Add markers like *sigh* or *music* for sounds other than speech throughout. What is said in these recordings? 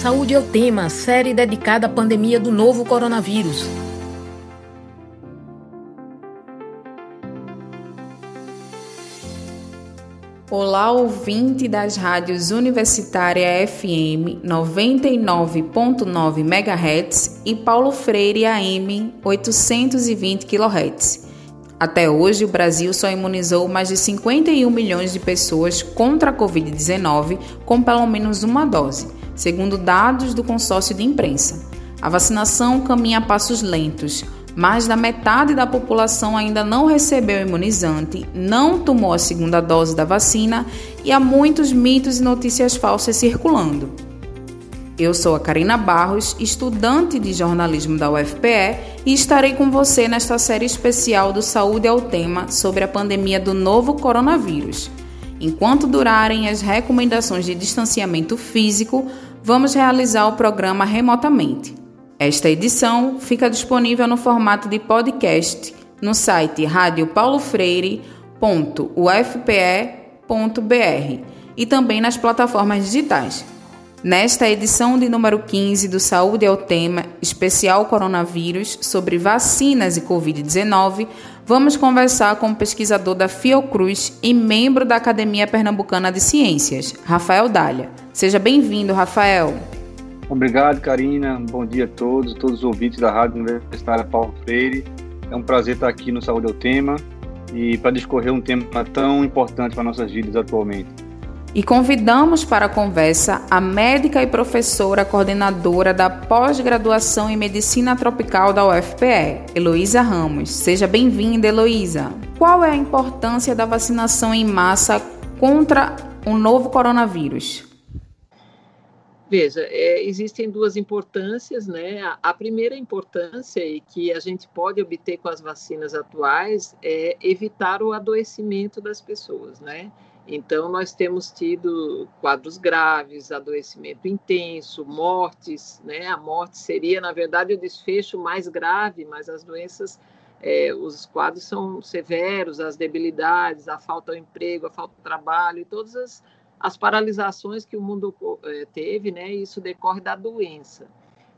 Saúde é o tema, série dedicada à pandemia do novo coronavírus. Olá, ouvinte das rádios Universitária FM 99.9 MHz e Paulo Freire AM 820 kHz. Até hoje, o Brasil só imunizou mais de 51 milhões de pessoas contra a Covid-19 com pelo menos uma dose, segundo dados do consórcio de imprensa. A vacinação caminha a passos lentos mais da metade da população ainda não recebeu imunizante, não tomou a segunda dose da vacina e há muitos mitos e notícias falsas circulando. Eu sou a Karina Barros, estudante de jornalismo da UFPE, e estarei com você nesta série especial do Saúde ao Tema sobre a pandemia do novo coronavírus. Enquanto durarem as recomendações de distanciamento físico, vamos realizar o programa remotamente. Esta edição fica disponível no formato de podcast no site radiopaulofreire.ufpe.br e também nas plataformas digitais. Nesta edição de número 15 do Saúde é o Tema, especial coronavírus, sobre vacinas e Covid-19, vamos conversar com o pesquisador da Fiocruz e membro da Academia Pernambucana de Ciências, Rafael Dália. Seja bem-vindo, Rafael. Obrigado, Karina. Bom dia a todos, todos os ouvintes da Rádio Universitária Paulo Freire. É um prazer estar aqui no Saúde ao Tema e para discorrer um tema tão importante para nossas vidas atualmente. E convidamos para a conversa a médica e professora coordenadora da pós-graduação em Medicina Tropical da UFPE, Heloísa Ramos. Seja bem-vinda, Heloísa. Qual é a importância da vacinação em massa contra o novo coronavírus? Veja, é, existem duas importâncias, né? A, a, primeira importância e que a gente pode obter com as vacinas atuais é evitar o adoecimento das pessoas, né? Então, nós temos tido quadros graves, adoecimento intenso, mortes, né? A morte seria, na verdade, o desfecho mais grave, mas as doenças, é, os quadros são severos, as debilidades, a falta ao emprego, a falta de trabalho e todas as as paralisações que o mundo eh, teve, né? Isso decorre da doença.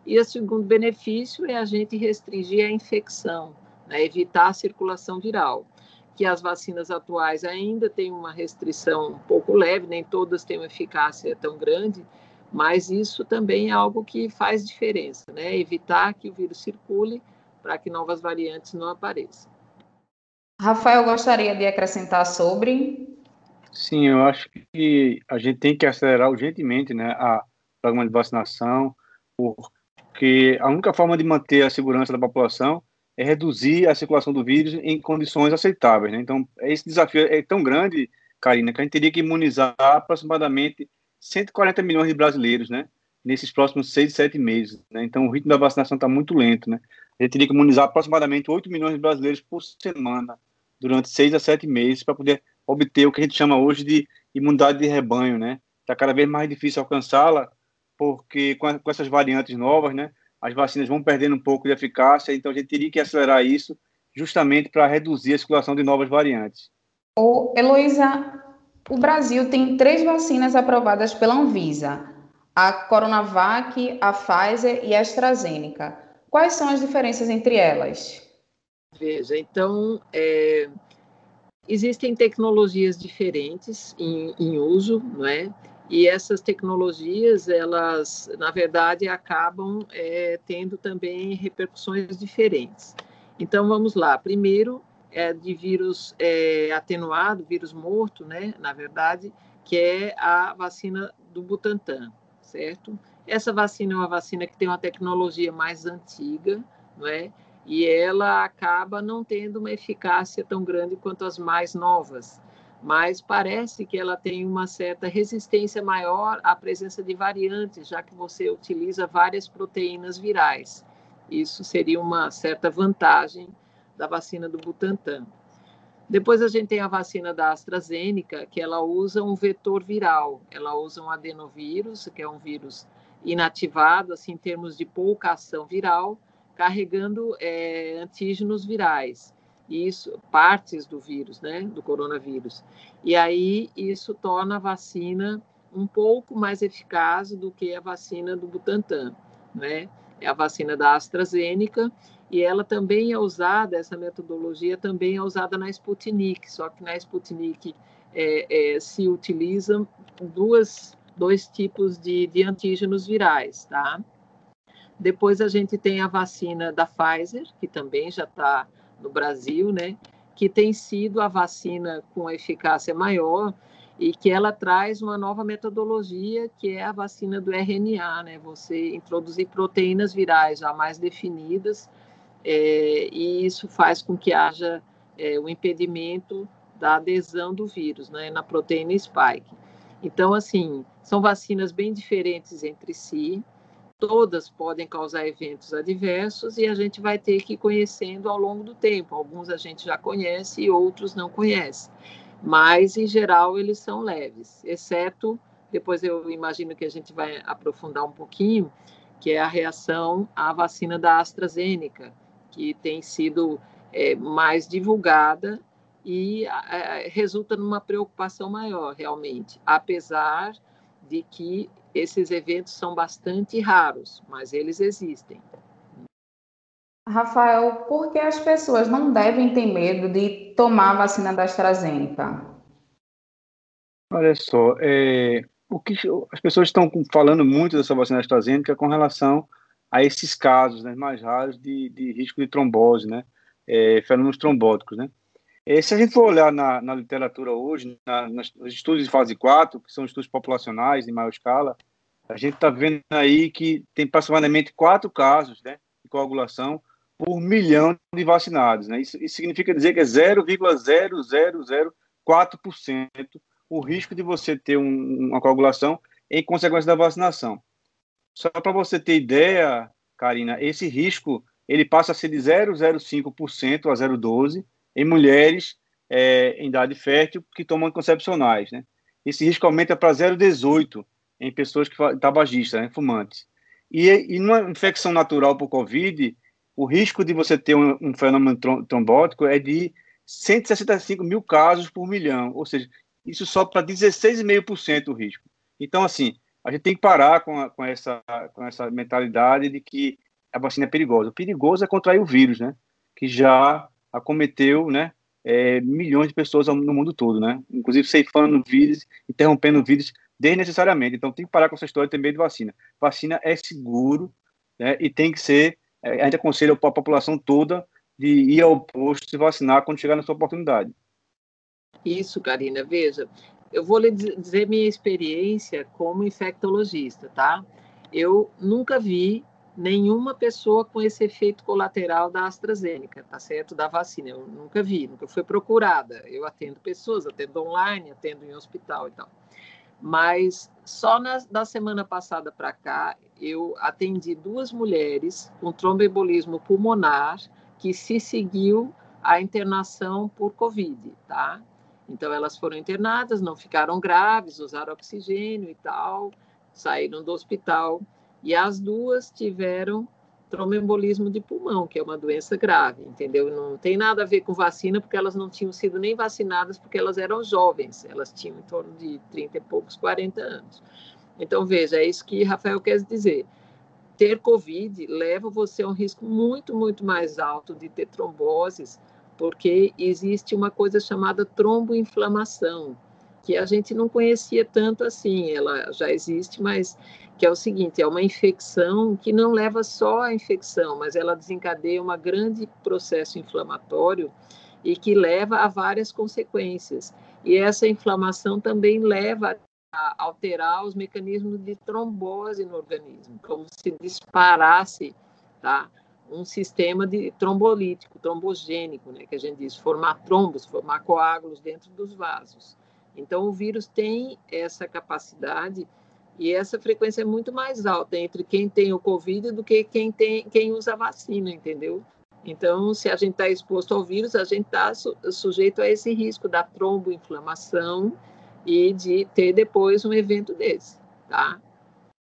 E o segundo benefício é a gente restringir a infecção, né, evitar a circulação viral, que as vacinas atuais ainda têm uma restrição um pouco leve, nem todas têm uma eficácia tão grande, mas isso também é algo que faz diferença, né? Evitar que o vírus circule para que novas variantes não apareçam. Rafael gostaria de acrescentar sobre Sim, eu acho que a gente tem que acelerar urgentemente né, a programa de vacinação, porque a única forma de manter a segurança da população é reduzir a circulação do vírus em condições aceitáveis. Né? Então, esse desafio é tão grande, Karina, que a gente teria que imunizar aproximadamente 140 milhões de brasileiros né, nesses próximos seis, sete meses. Né? Então, o ritmo da vacinação está muito lento. Né? A gente teria que imunizar aproximadamente 8 milhões de brasileiros por semana durante seis a sete meses para poder obter o que a gente chama hoje de imunidade de rebanho, né? Está cada vez mais difícil alcançá-la, porque com, a, com, essas variantes novas, né, as vacinas vão perdendo um pouco de eficácia, então a gente teria que acelerar isso justamente para reduzir a circulação de novas variantes. Ô, Heloísa, o Brasil tem três vacinas aprovadas pela Anvisa, a Coronavac, a Pfizer e a AstraZeneca. Quais são as diferenças entre elas? Veja, então, é, Existem tecnologias diferentes em, em uso, não é? E essas tecnologias, elas, na verdade, acabam é, tendo também repercussões diferentes. Então, vamos lá. Primeiro, é de vírus é, atenuado, vírus morto, né? Na verdade, que é a vacina do Butantan, certo? Essa vacina é uma vacina que tem uma tecnologia mais antiga, não é? e ela acaba não tendo uma eficácia tão grande quanto as mais novas, mas parece que ela tem uma certa resistência maior à presença de variantes, já que você utiliza várias proteínas virais. Isso seria uma certa vantagem da vacina do Butantan. Depois a gente tem a vacina da AstraZeneca, que ela usa um vetor viral, ela usa um adenovírus, que é um vírus inativado, assim, em termos de pouca ação viral, carregando é, antígenos virais, isso partes do vírus, né, do coronavírus. E aí isso torna a vacina um pouco mais eficaz do que a vacina do Butantan, né? É a vacina da AstraZeneca e ela também é usada, essa metodologia também é usada na Sputnik, só que na Sputnik é, é, se utilizam duas, dois tipos de, de antígenos virais, tá? Depois a gente tem a vacina da Pfizer, que também já está no Brasil, né? Que tem sido a vacina com eficácia maior e que ela traz uma nova metodologia, que é a vacina do RNA, né? Você introduzir proteínas virais já mais definidas, é, e isso faz com que haja é, o impedimento da adesão do vírus, né? Na proteína spike. Então, assim, são vacinas bem diferentes entre si, todas podem causar eventos adversos e a gente vai ter que ir conhecendo ao longo do tempo. Alguns a gente já conhece e outros não conhece mas em geral eles são leves, exceto depois eu imagino que a gente vai aprofundar um pouquinho, que é a reação à vacina da AstraZeneca, que tem sido é, mais divulgada e é, resulta numa preocupação maior, realmente, apesar de que esses eventos são bastante raros, mas eles existem. Rafael, por que as pessoas não devem ter medo de tomar a vacina da AstraZeneca? Olha só, é, o que as pessoas estão falando muito dessa vacina da AstraZeneca com relação a esses casos né, mais raros de, de risco de trombose, né, é, fenômenos trombóticos, né. É, se a gente for olhar na, na literatura hoje, na, nos estudos de fase 4, que são estudos populacionais em maior escala, a gente está vendo aí que tem aproximadamente quatro casos né, de coagulação por milhão de vacinados. Né? Isso, isso significa dizer que é 0,0004% o risco de você ter um, uma coagulação em consequência da vacinação. Só para você ter ideia, Karina, esse risco ele passa a ser de 0,05% a 0,12% em mulheres é, em idade fértil que tomam anticoncepcionais. Né? Esse risco aumenta para 0,18% em pessoas que tabagistas, né, fumantes. E, e numa infecção natural por Covid, o risco de você ter um, um fenômeno trombótico é de 165 mil casos por milhão, ou seja, isso sobe para 16,5% o risco. Então, assim, a gente tem que parar com, a, com, essa, com essa mentalidade de que a vacina é perigosa. O perigoso é contrair o vírus, né? Que já acometeu, né? É, milhões de pessoas no mundo todo, né? Inclusive ceifando vírus, interrompendo vírus desnecessariamente. Então tem que parar com essa história medo de vacina. Vacina é seguro né? e tem que ser é, a gente aconselha a população toda de ir ao posto se vacinar quando chegar na sua oportunidade. Isso, Karina, veja, eu vou lhe dizer minha experiência como infectologista, tá? Eu nunca vi nenhuma pessoa com esse efeito colateral da AstraZeneca, tá certo? Da vacina, eu nunca vi, nunca fui procurada. Eu atendo pessoas, atendo online, atendo em hospital e tal. Mas só na, da semana passada para cá, eu atendi duas mulheres com tromboembolismo pulmonar que se seguiu a internação por Covid, tá? Então, elas foram internadas, não ficaram graves, usaram oxigênio e tal, saíram do hospital. E as duas tiveram tromboembolismo de pulmão, que é uma doença grave, entendeu? Não tem nada a ver com vacina, porque elas não tinham sido nem vacinadas, porque elas eram jovens, elas tinham em torno de 30 e poucos, 40 anos. Então, veja, é isso que Rafael quer dizer. Ter Covid leva você a um risco muito, muito mais alto de ter tromboses, porque existe uma coisa chamada tromboinflamação, que a gente não conhecia tanto assim, ela já existe, mas que é o seguinte, é uma infecção que não leva só à infecção, mas ela desencadeia um grande processo inflamatório e que leva a várias consequências. E essa inflamação também leva a alterar os mecanismos de trombose no organismo, como se disparasse, tá? um sistema de trombolítico, trombogênico, né, que a gente diz, formar trombos, formar coágulos dentro dos vasos. Então, o vírus tem essa capacidade e essa frequência é muito mais alta entre quem tem o Covid do que quem, tem, quem usa a vacina, entendeu? Então, se a gente está exposto ao vírus, a gente está su sujeito a esse risco da tromboinflamação e de ter depois um evento desse, tá?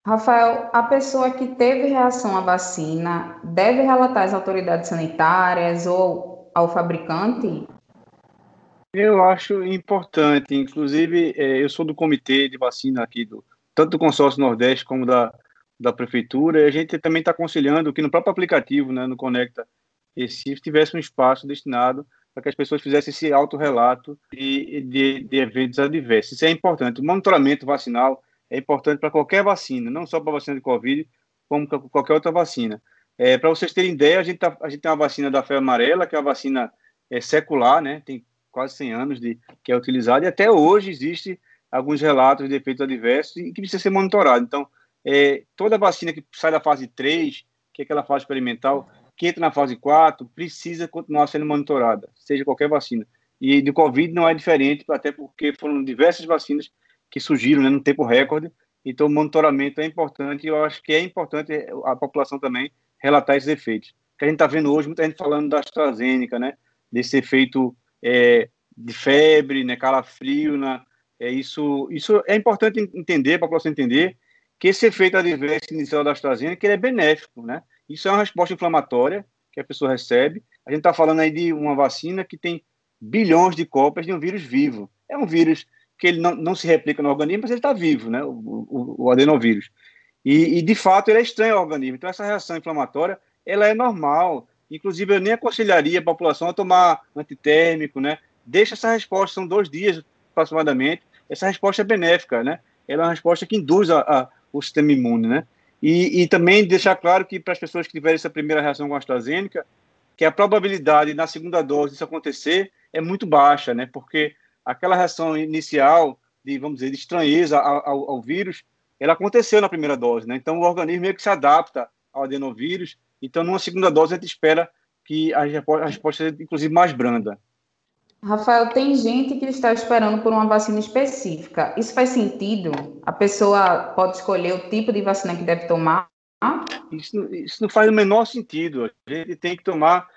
Rafael, a pessoa que teve reação à vacina deve relatar às autoridades sanitárias ou ao fabricante? Eu acho importante, inclusive, é, eu sou do comitê de vacina aqui, do, tanto do consórcio Nordeste como da, da prefeitura, e a gente também está aconselhando que no próprio aplicativo, né, no Conecta Recife, tivesse um espaço destinado para que as pessoas fizessem esse autorrelato de, de, de eventos adversos. Isso é importante. O monitoramento vacinal é importante para qualquer vacina, não só para a vacina de Covid, como para qualquer outra vacina. É, para vocês terem ideia, a gente, tá, a gente tem uma vacina da febre amarela, que é uma vacina é, secular, né? tem quase 100 anos de, que é utilizada, e até hoje existe alguns relatos de efeitos adversos e que precisa ser monitorado. Então, é, toda vacina que sai da fase 3, que é aquela fase experimental, que entra na fase 4, precisa continuar sendo monitorada, seja qualquer vacina. E de Covid não é diferente, até porque foram diversas vacinas que surgiram né, no tempo recorde, então o monitoramento é importante e eu acho que é importante a população também relatar esses efeitos. Que a gente está vendo hoje, muita gente falando da AstraZeneca, né, desse efeito é, de febre, né, calafrio, né, é isso, isso é importante entender, para a população entender, que esse efeito adverso inicial da AstraZeneca ele é benéfico, né? Isso é uma resposta inflamatória que a pessoa recebe. A gente está falando aí de uma vacina que tem bilhões de cópias de um vírus vivo. É um vírus que ele não, não se replica no organismo, mas ele está vivo, né? O, o, o adenovírus. E, e, de fato, ele é estranho ao organismo. Então, essa reação inflamatória, ela é normal. Inclusive, eu nem aconselharia a população a tomar antitérmico, né? Deixa essa resposta, são dois dias aproximadamente. Essa resposta é benéfica, né? Ela é uma resposta que induz a, a o sistema imune, né? E, e também deixar claro que para as pessoas que tiverem essa primeira reação com a AstraZeneca, que a probabilidade na segunda dose disso acontecer é muito baixa, né? Porque aquela reação inicial de, vamos dizer, de estranheza ao, ao, vírus, ela aconteceu na primeira dose, né? Então o organismo meio que se adapta ao adenovírus. Então, numa segunda dose, a gente espera que a resposta seja, inclusive, mais branda. Rafael, tem gente que está esperando por uma vacina específica. Isso faz sentido? A pessoa pode escolher o tipo de vacina que deve tomar? Isso, isso não faz o menor sentido. A gente tem que tomar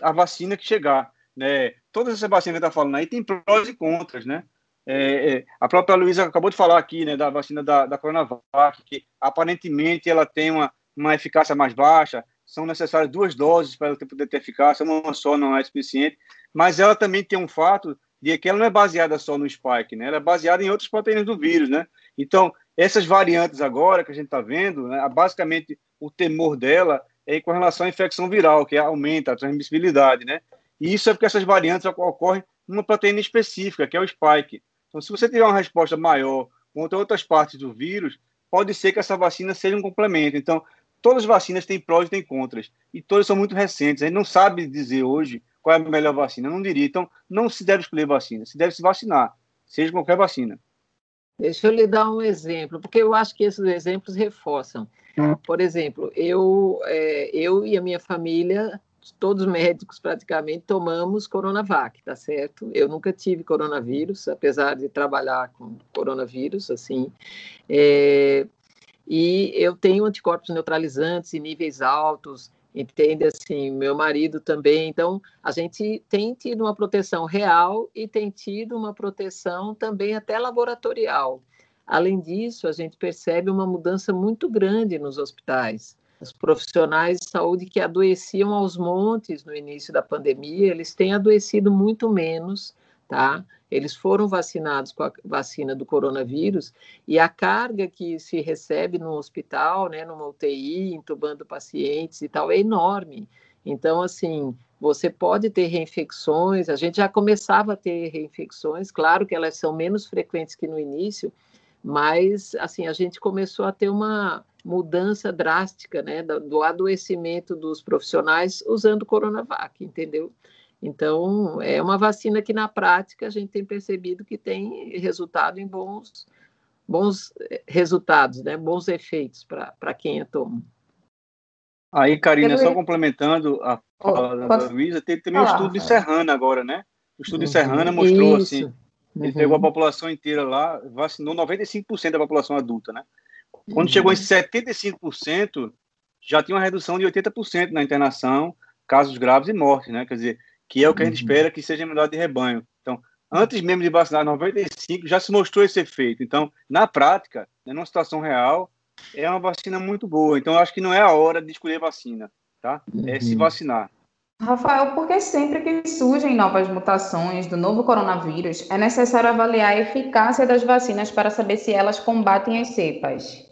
a vacina que chegar. Né? Todas essas vacinas que está falando aí tem prós e contras, né? É, é, a própria Luísa acabou de falar aqui, né, da vacina da, da Coronavac, que aparentemente ela tem uma, uma eficácia mais baixa, são necessárias duas doses para ela poder ter eficácia, uma só não é suficiente, mas ela também tem um fato de que ela não é baseada só no spike, né? Ela é baseada em outras proteínas do vírus, né? Então, essas variantes agora que a gente está vendo, né, basicamente o temor dela é com relação à infecção viral, que aumenta a transmissibilidade, né? E isso é porque essas variantes ocorrem numa proteína específica, que é o spike. Então, se você tiver uma resposta maior contra outras partes do vírus, pode ser que essa vacina seja um complemento. Então, todas as vacinas têm prós e têm contras, e todas são muito recentes. A gente não sabe dizer hoje qual é a melhor vacina, eu não diria. Então, não se deve escolher vacina, se deve se vacinar, seja qualquer vacina. Deixa eu lhe dar um exemplo, porque eu acho que esses exemplos reforçam. Hum. Por exemplo, eu, é, eu e a minha família, todos médicos praticamente, tomamos Coronavac, tá certo? Eu nunca tive coronavírus, apesar de trabalhar com coronavírus, assim. É, e eu tenho anticorpos neutralizantes em níveis altos, entende assim, meu marido também. Então, a gente tem tido uma proteção real e tem tido uma proteção também até laboratorial. Além disso, a gente percebe uma mudança muito grande nos hospitais. Os profissionais de saúde que adoeciam aos montes no início da pandemia, eles têm adoecido muito menos, tá? Eles foram vacinados com a vacina do coronavírus e a carga que se recebe no hospital, né, numa UTI, entubando pacientes e tal, é enorme. Então, assim, você pode ter reinfecções, a gente já começava a ter reinfecções, claro que elas são menos frequentes que no início, mas, assim, a gente começou a ter uma mudança drástica, né, do adoecimento dos profissionais usando Coronavac, entendeu? Então, é uma vacina que, na prática, a gente tem percebido que tem resultado em bons, bons eh, resultados, né? bons efeitos para quem a toma. Aí, Karina, só complementando a fala oh, da Luísa, teve também o um estudo de Serrana agora, né? O estudo de Serrana uhum. mostrou, Isso. assim, ele uhum. pegou a população inteira lá, vacinou 95% da população adulta, né? Quando uhum. chegou em 75%, já tinha uma redução de 80% na internação, casos graves e mortes, né? Quer dizer, que é o que a gente uhum. espera que seja imunidade de rebanho. Então, antes mesmo de vacinar 95, já se mostrou esse efeito. Então, na prática, né, numa situação real, é uma vacina muito boa. Então, eu acho que não é a hora de escolher vacina, tá? É se uhum. vacinar. Rafael, porque sempre que surgem novas mutações do novo coronavírus, é necessário avaliar a eficácia das vacinas para saber se elas combatem as cepas.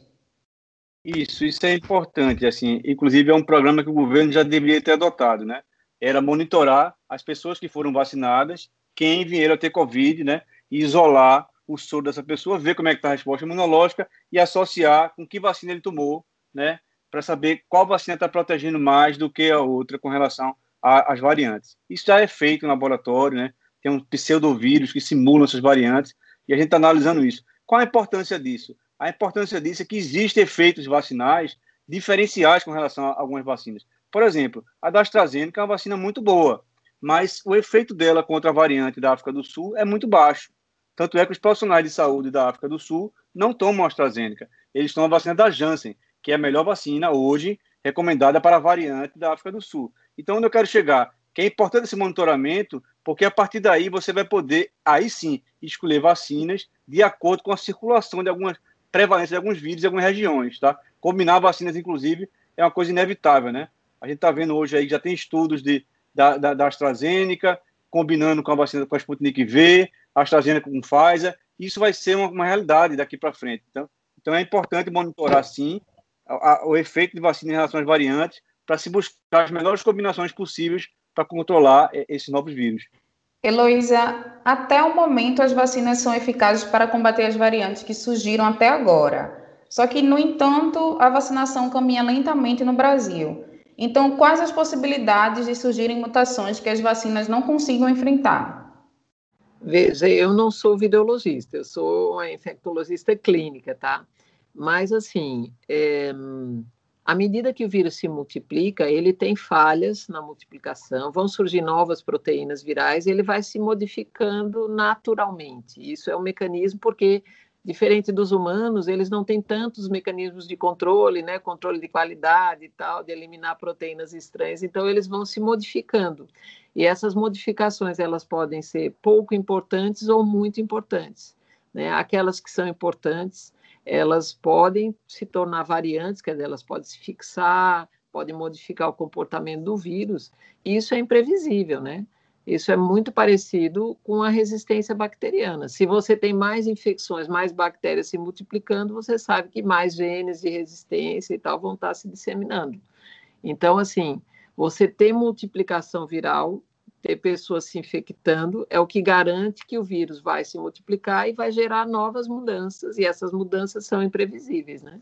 Isso, isso é importante, assim, inclusive é um programa que o governo já deveria ter adotado, né? Era monitorar as pessoas que foram vacinadas, quem vieram a ter Covid, né? E isolar o soro dessa pessoa, ver como é que está a resposta imunológica e associar com que vacina ele tomou, né? Para saber qual vacina está protegendo mais do que a outra com relação às variantes. Isso já é feito no laboratório, né? Tem um pseudovírus que simulam essas variantes e a gente está analisando isso. Qual a importância disso? A importância disso é que existem efeitos vacinais diferenciais com relação a algumas vacinas. Por exemplo, a da AstraZeneca é uma vacina muito boa, mas o efeito dela contra a variante da África do Sul é muito baixo. Tanto é que os profissionais de saúde da África do Sul não tomam AstraZeneca. Eles tomam a vacina da Janssen, que é a melhor vacina hoje recomendada para a variante da África do Sul. Então, onde eu quero chegar? Que é importante esse monitoramento, porque a partir daí você vai poder, aí sim, escolher vacinas de acordo com a circulação de algumas prevalência de alguns vírus em algumas regiões, tá? Combinar vacinas, inclusive, é uma coisa inevitável, né? A gente está vendo hoje aí, já tem estudos de, da, da, da AstraZeneca, combinando com a vacina com a Sputnik V, a AstraZeneca com Pfizer, isso vai ser uma, uma realidade daqui para frente. Então, então é importante monitorar, sim, a, a, o efeito de vacina em relação às variantes, para se buscar as melhores combinações possíveis para controlar esses novos vírus. Heloísa, até o momento as vacinas são eficazes para combater as variantes que surgiram até agora. Só que, no entanto, a vacinação caminha lentamente no Brasil. Então, quais as possibilidades de surgirem mutações que as vacinas não consigam enfrentar? Veja, eu não sou virologista, eu sou uma infectologista clínica, tá? Mas, assim, é, à medida que o vírus se multiplica, ele tem falhas na multiplicação, vão surgir novas proteínas virais ele vai se modificando naturalmente. Isso é um mecanismo porque diferente dos humanos, eles não têm tantos mecanismos de controle, né, controle de qualidade e tal, de eliminar proteínas estranhas, então eles vão se modificando. E essas modificações, elas podem ser pouco importantes ou muito importantes, né? Aquelas que são importantes, elas podem se tornar variantes, quer dizer, elas podem se fixar, podem modificar o comportamento do vírus, isso é imprevisível, né? Isso é muito parecido com a resistência bacteriana. Se você tem mais infecções, mais bactérias se multiplicando, você sabe que mais genes de resistência e tal vão estar se disseminando. Então, assim, você ter multiplicação viral ter pessoas se infectando, é o que garante que o vírus vai se multiplicar e vai gerar novas mudanças, e essas mudanças são imprevisíveis, né?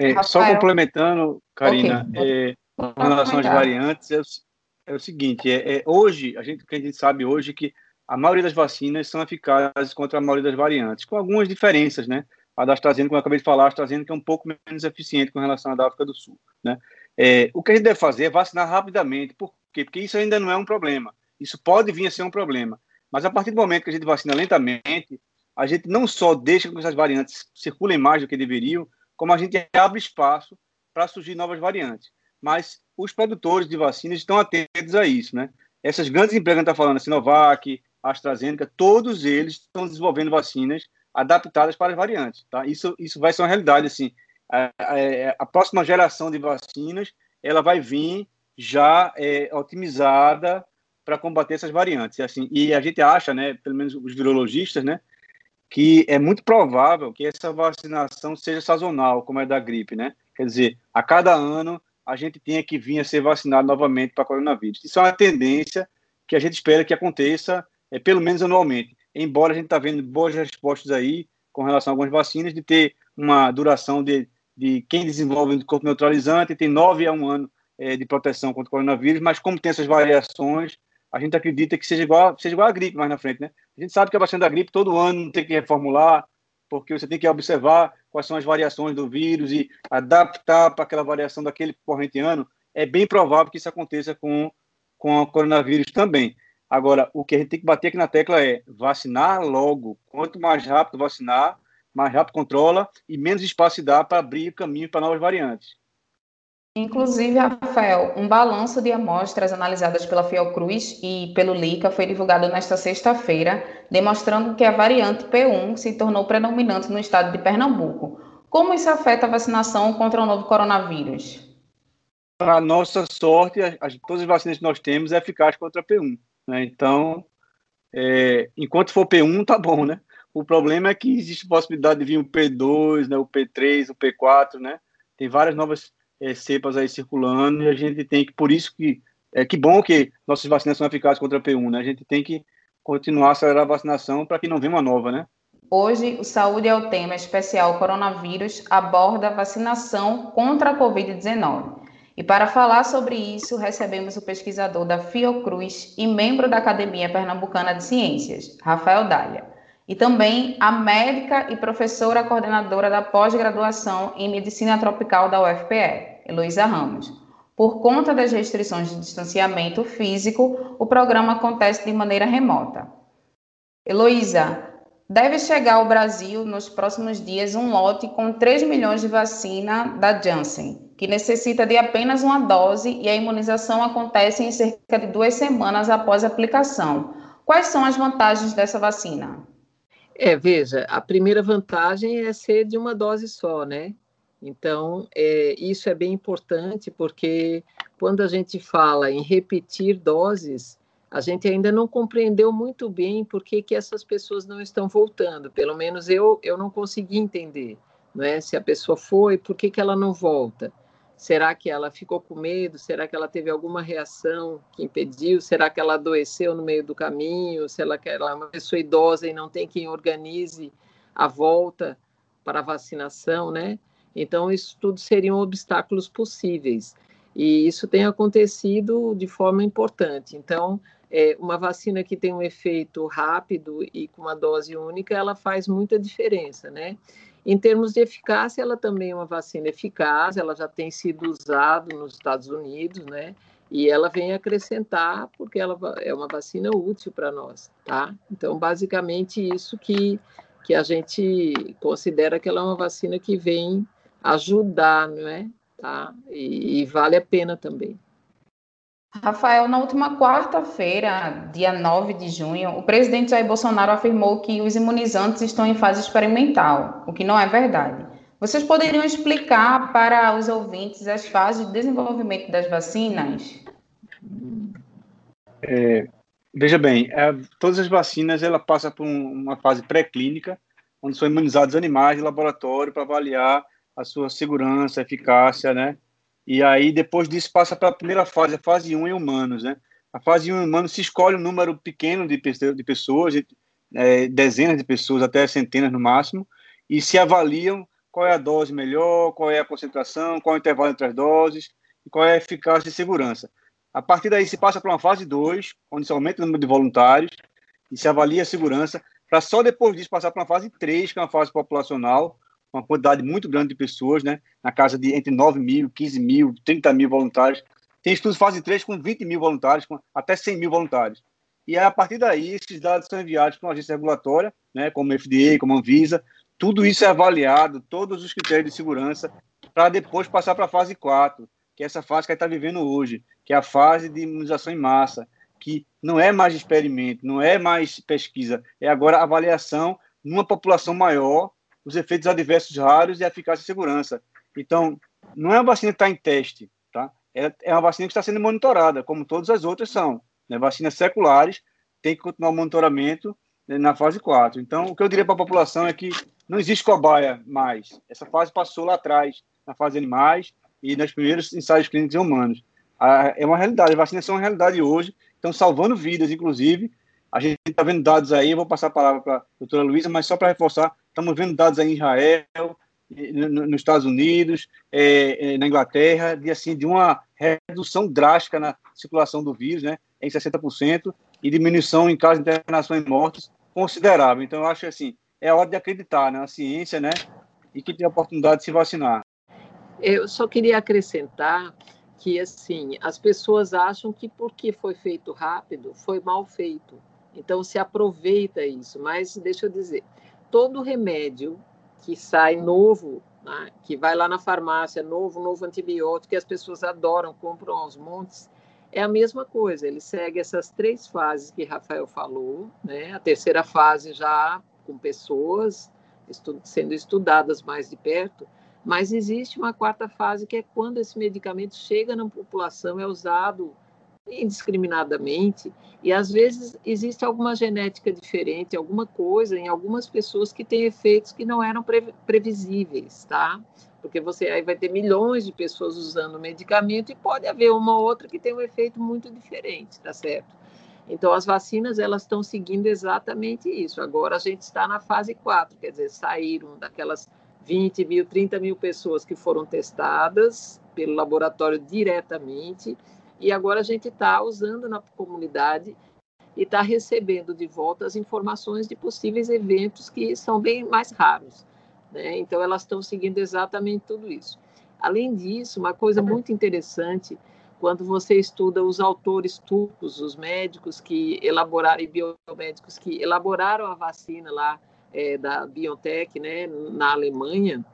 É, só complementando, Karina, okay. é, em relação às variantes, é o, seguinte, é, é, hoje, a gente, a gente sabe hoje é que a maioria das vacinas são eficazes contra a maioria das variantes, com algumas diferenças, né? A da AstraZeneca, como eu acabei de falar, a AstraZeneca é um pouco menos eficiente com relação à da África do Sul, né? É, o que a gente deve fazer é vacinar rapidamente, por quê? Porque isso ainda não é um problema. Isso pode vir a ser um problema. Mas a partir do momento que a gente vacina lentamente, a gente não só deixa que essas variantes circulem mais do que deveriam, como a gente abre espaço para surgir novas variantes. Mas os produtores de vacinas estão atentos a isso, né? Essas grandes empresas que está falando, a Sinovac, a AstraZeneca, todos eles estão desenvolvendo vacinas adaptadas para as variantes, tá? Isso, isso vai ser uma realidade, assim. A, a, a próxima geração de vacinas, ela vai vir já é, otimizada para combater essas variantes. E, assim, e a gente acha, né, pelo menos os virologistas, né, que é muito provável que essa vacinação seja sazonal, como é da gripe, né? Quer dizer, a cada ano a gente tenha que vir a ser vacinado novamente para coronavírus. Isso é uma tendência que a gente espera que aconteça, é, pelo menos anualmente. Embora a gente está vendo boas respostas aí com relação a algumas vacinas, de ter uma duração de, de quem desenvolve o corpo neutralizante tem nove a um ano é, de proteção contra o coronavírus, mas como tem essas variações, a gente acredita que seja igual, seja igual à gripe mais na frente, né? A gente sabe que a vacina da gripe todo ano tem que reformular, porque você tem que observar quais são as variações do vírus e adaptar para aquela variação daquele corrente ano. É bem provável que isso aconteça com, com o coronavírus também. Agora, o que a gente tem que bater aqui na tecla é vacinar logo. Quanto mais rápido vacinar, mais rápido controla e menos espaço dá para abrir caminho para novas variantes. Inclusive, Rafael, um balanço de amostras analisadas pela Fiocruz e pelo LICA foi divulgado nesta sexta-feira, demonstrando que a variante P1 se tornou predominante no estado de Pernambuco. Como isso afeta a vacinação contra o novo coronavírus? para nossa sorte, as, todas as vacinas que nós temos é eficaz contra a P1. Né? Então, é, enquanto for P1, tá bom, né? O problema é que existe possibilidade de vir o P2, né, o P3, o P4, né? Tem várias novas é, cepas aí circulando e a gente tem que, por isso que é que bom que nossas vacinas são eficazes contra a P1, né? A gente tem que continuar a acelerar a vacinação para que não venha uma nova, né? Hoje, o Saúde é o tema especial Coronavírus aborda vacinação contra a Covid-19. E para falar sobre isso, recebemos o pesquisador da Fiocruz e membro da Academia Pernambucana de Ciências, Rafael Dália, e também a médica e professora coordenadora da pós-graduação em Medicina Tropical da UFPE, Heloísa Ramos. Por conta das restrições de distanciamento físico, o programa acontece de maneira remota. Heloísa, deve chegar ao Brasil nos próximos dias um lote com 3 milhões de vacina da Janssen, que necessita de apenas uma dose e a imunização acontece em cerca de duas semanas após a aplicação. Quais são as vantagens dessa vacina? É, veja, a primeira vantagem é ser de uma dose só, né? Então, é, isso é bem importante, porque quando a gente fala em repetir doses, a gente ainda não compreendeu muito bem por que, que essas pessoas não estão voltando. Pelo menos eu, eu não consegui entender. Né? Se a pessoa foi, por que, que ela não volta? Será que ela ficou com medo? Será que ela teve alguma reação que impediu? Será que ela adoeceu no meio do caminho? Será que ela é uma pessoa idosa e não tem quem organize a volta para a vacinação, né? Então, isso tudo seriam obstáculos possíveis. E isso tem acontecido de forma importante. Então, é, uma vacina que tem um efeito rápido e com uma dose única, ela faz muita diferença, né? Em termos de eficácia, ela também é uma vacina eficaz, ela já tem sido usada nos Estados Unidos, né? E ela vem acrescentar porque ela é uma vacina útil para nós, tá? Então, basicamente, isso que, que a gente considera que ela é uma vacina que vem ajudar, não é? Tá? E, e vale a pena também. Rafael, na última quarta-feira, dia 9 de junho, o presidente Jair Bolsonaro afirmou que os imunizantes estão em fase experimental, o que não é verdade. Vocês poderiam explicar para os ouvintes as fases de desenvolvimento das vacinas? É, veja bem, é, todas as vacinas ela passa por um, uma fase pré-clínica, onde são imunizados animais de laboratório para avaliar a sua segurança, eficácia, né? E aí, depois disso, passa para a primeira fase, a fase 1 em humanos, né? A fase 1 em humanos se escolhe um número pequeno de, de pessoas, é, dezenas de pessoas, até centenas no máximo, e se avaliam qual é a dose melhor, qual é a concentração, qual é o intervalo entre as doses, e qual é a eficácia e segurança. A partir daí, se passa para uma fase 2, onde se aumenta o número de voluntários e se avalia a segurança, para só depois disso passar para uma fase 3, que é uma fase populacional, uma quantidade muito grande de pessoas, né? na casa de entre 9 mil, 15 mil, 30 mil voluntários. Tem estudos fase 3 com 20 mil voluntários, com até 100 mil voluntários. E a partir daí, esses dados são enviados para uma agência regulatória, né, como a FDA, como a Anvisa. Tudo isso é avaliado, todos os critérios de segurança, para depois passar para a fase 4, que é essa fase que a gente está vivendo hoje, que é a fase de imunização em massa, que não é mais experimento, não é mais pesquisa, é agora avaliação numa população maior, os efeitos adversos raros e a eficácia e segurança. Então, não é uma vacina que está em teste, tá? É, é uma vacina que está sendo monitorada, como todas as outras são. Né? Vacinas seculares tem que continuar o monitoramento né, na fase 4. Então, o que eu diria para a população é que não existe cobaia mais. Essa fase passou lá atrás, na fase de animais e nos primeiros ensaios clínicos em humanos. é uma realidade, as vacinas são uma realidade hoje, estão salvando vidas, inclusive. A gente está vendo dados aí, eu vou passar a palavra para a doutora Luísa, mas só para reforçar, estamos vendo dados aí em Israel, nos Estados Unidos, é, é, na Inglaterra, de, assim, de uma redução drástica na circulação do vírus, né, em 60%, e diminuição em casos de internação e mortes considerável. Então, eu acho assim, é hora de acreditar na ciência, né, e que tem a oportunidade de se vacinar. Eu só queria acrescentar que, assim, as pessoas acham que porque foi feito rápido, foi mal feito. Então, se aproveita isso. Mas, deixa eu dizer, todo remédio que sai novo, né, que vai lá na farmácia, novo, novo antibiótico, que as pessoas adoram, compram aos montes, é a mesma coisa. Ele segue essas três fases que Rafael falou, né? A terceira fase já com pessoas estu sendo estudadas mais de perto, Mas existe uma quarta fase que é quando esse medicamento chega na população, é usado indiscriminadamente e às vezes existe alguma genética diferente, alguma coisa em algumas pessoas que tem efeitos que não eram pre previsíveis, tá? Porque você aí vai ter milhões de pessoas usando o medicamento e pode haver uma ou outra que tem um efeito muito diferente, tá certo? Então as vacinas elas estão seguindo exatamente isso. Agora a gente está na fase 4, quer dizer, saíram daquelas 20 mil, 30 mil pessoas que foram testadas pelo laboratório diretamente e agora a gente está usando na comunidade e está recebendo de volta as informações de possíveis eventos que são bem mais raros. Né? Então, elas estão seguindo exatamente tudo isso. Além disso, uma coisa muito interessante, quando você estuda os autores turcos, os médicos que elaboraram, e biomédicos que elaboraram a vacina lá é, da BioNTech, né, na Alemanha,